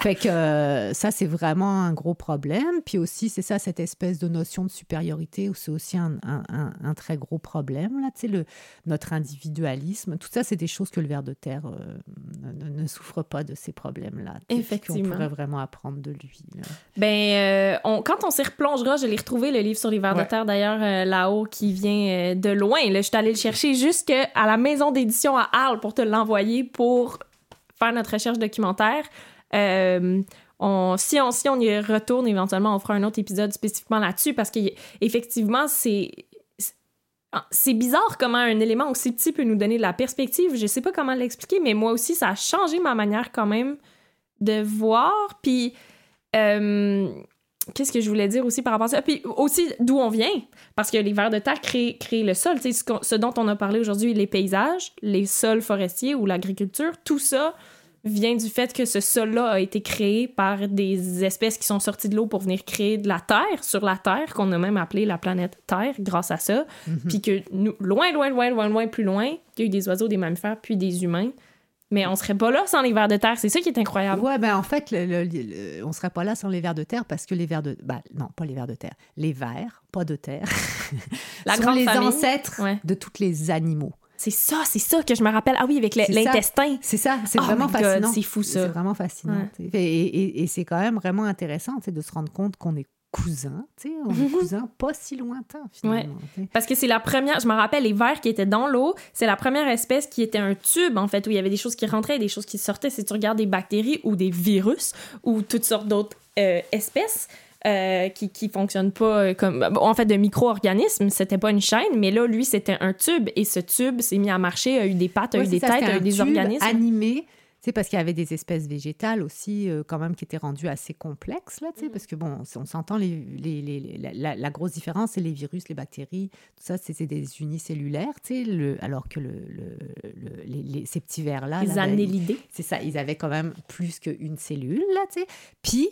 fait que euh, ça, c'est vraiment un gros problème. Puis aussi, c'est ça, cette espèce de notion de supériorité, c'est aussi un, un, très gros problème. Là, le, notre individualisme, tout ça, c'est des choses que le ver de terre euh, ne, souffre pas de ces problèmes-là. Effectivement. On pourrait vraiment apprendre de lui. Ben, euh, quand on s'y replongera, je l'ai retrouvé, le livre sur les vers de terre, d'ailleurs, là-haut, qui vient de loin. Là, je suis allée le chercher jusqu'à la maison d'édition à Arles pour te l'envoyer pour faire notre recherche documentaire. Euh, si, on, y retourne, éventuellement, on fera un autre épisode spécifiquement là-dessus parce qu'effectivement, c'est. C'est bizarre comment un élément aussi petit peut nous donner de la perspective. Je sais pas comment l'expliquer, mais moi aussi, ça a changé ma manière quand même de voir. Puis, euh, qu'est-ce que je voulais dire aussi par rapport à ça? Puis aussi, d'où on vient? Parce que les vers de terre créent, créent le sol. Ce, ce dont on a parlé aujourd'hui, les paysages, les sols forestiers ou l'agriculture, tout ça, vient du fait que ce sol-là a été créé par des espèces qui sont sorties de l'eau pour venir créer de la Terre sur la Terre, qu'on a même appelé la planète Terre grâce à ça. Mhm. Puis que nous, loin, loin, loin, loin, loin, plus loin, il y a eu des oiseaux, des mammifères, puis des humains. Mais on serait pas là sans les vers de terre. C'est ça qui est incroyable. Ouais, ben en fait, le, on serait pas là sans les vers de terre parce que les vers de... Ben, non, pas les vers de terre. Les vers, pas de terre, la sont les ancêtres de tous les animaux. C'est ça, c'est ça que je me rappelle. Ah oui, avec l'intestin. C'est ça, c'est oh vraiment fascinant. C'est fou ça. C'est vraiment fascinant. Et, c'est quand même vraiment intéressant de se rendre compte qu'on est cousins, on est cousins pas si lointains finalement. Parce que c'est la première, je me rappelle, les vers qui étaient dans l'eau, c'est la première espèce qui était un tube en fait, où il y avait des choses qui rentraient et des choses qui sortaient. Si tu regardes des bactéries ou des virus ou toutes sortes d'autres euh, espèces, euh, qui, qui fonctionne pas euh, comme. en fait, de micro-organismes, c'était pas une chaîne, mais là, lui, c'était un tube et ce tube s'est mis à marcher, a eu des pattes, a eu des têtes, a eu des organismes. animé. C'est parce qu'il y avait des espèces végétales aussi, euh, quand même, qui étaient rendues assez complexes, là, tu sais, mm. parce que, bon, on s'entend, les, les, les, la, grosse différence, c'est les virus, les bactéries, tout ça, c'est des unicellulaires, tu sais, le, alors que le, le ces petits vers-là... Les ben, annélidés. C'est ça, ils avaient quand même plus qu'une cellule, là, tu sais. Puis,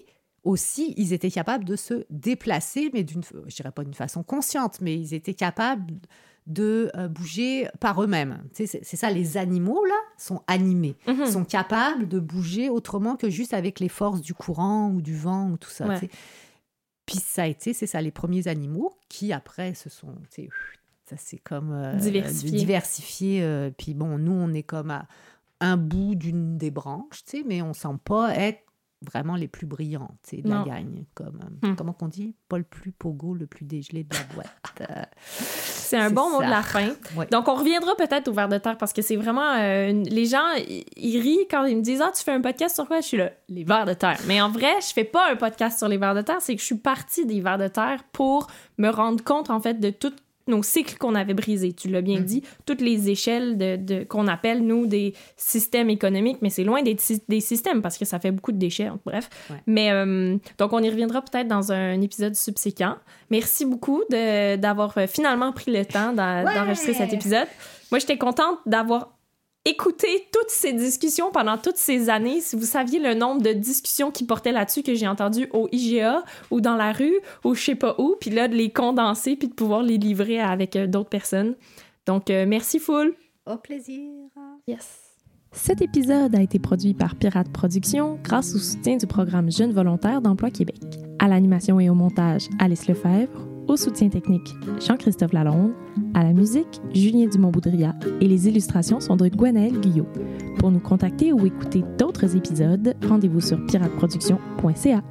aussi, ils étaient capables de se déplacer, mais d'une, je dirais pas d'une façon consciente, mais ils étaient capables de euh, bouger par eux-mêmes. C'est, ça, les animaux, là, sont animés, mhm. sont capables de bouger autrement que juste avec les forces du courant ou du vent ou tout ça. Puis ça a été, c'est ça, les premiers animaux qui, après, se sont... Ça, c'est comme... Euh, diversifié. Euh, puis bon, nous, on est comme à un bout d'une des branches, mais on sent pas être vraiment les plus brillantes de la gagne. Comme, euh, hmm. Comment qu'on dit? Pas le plus pogo, le plus dégelé de la boîte. c'est un bon mot de la fin. Donc, on reviendra peut-être au verre de terre parce que c'est vraiment. Euh, les gens, ils rient quand ils me disent Ah, tu fais un podcast sur quoi? Je suis là, les vers de terre. Mais en vrai, je fais pas un podcast sur les vers de terre, c'est que je suis partie des vers de terre pour me rendre compte, en fait, de toute nos cycles qu'on avait brisés. Tu l'as bien mm. dit, toutes les échelles de, qu'on appelle, nous, des systèmes économiques, mais c'est loin des, des systèmes parce que ça fait beaucoup de déchets, bref. Mais euh, donc, on y reviendra peut-être dans un épisode subséquent. Merci beaucoup d'avoir euh, finalement pris le temps d'enregistrer cet épisode. Moi, j'étais contente d'avoir écouter toutes ces discussions pendant toutes ces années, si vous saviez le nombre de discussions qui portaient là-dessus que j'ai entendues au IGA ou dans la rue ou je sais pas où, puis là de les condenser puis de pouvoir les livrer avec euh, d'autres personnes. Donc euh, merci full. Au plaisir. Yes. Cet épisode a été produit par Pirate Productions grâce au soutien du programme Jeunes volontaires d'emploi Québec. À l'animation et au montage, Alice Lefebvre. Au soutien technique, Jean-Christophe Lalonde. À la musique, Julien Dumont-Boudria. Et les illustrations sont de Gwenaël Guyot. Pour nous contacter ou écouter d'autres épisodes, rendez-vous sur pirateproduction.ca.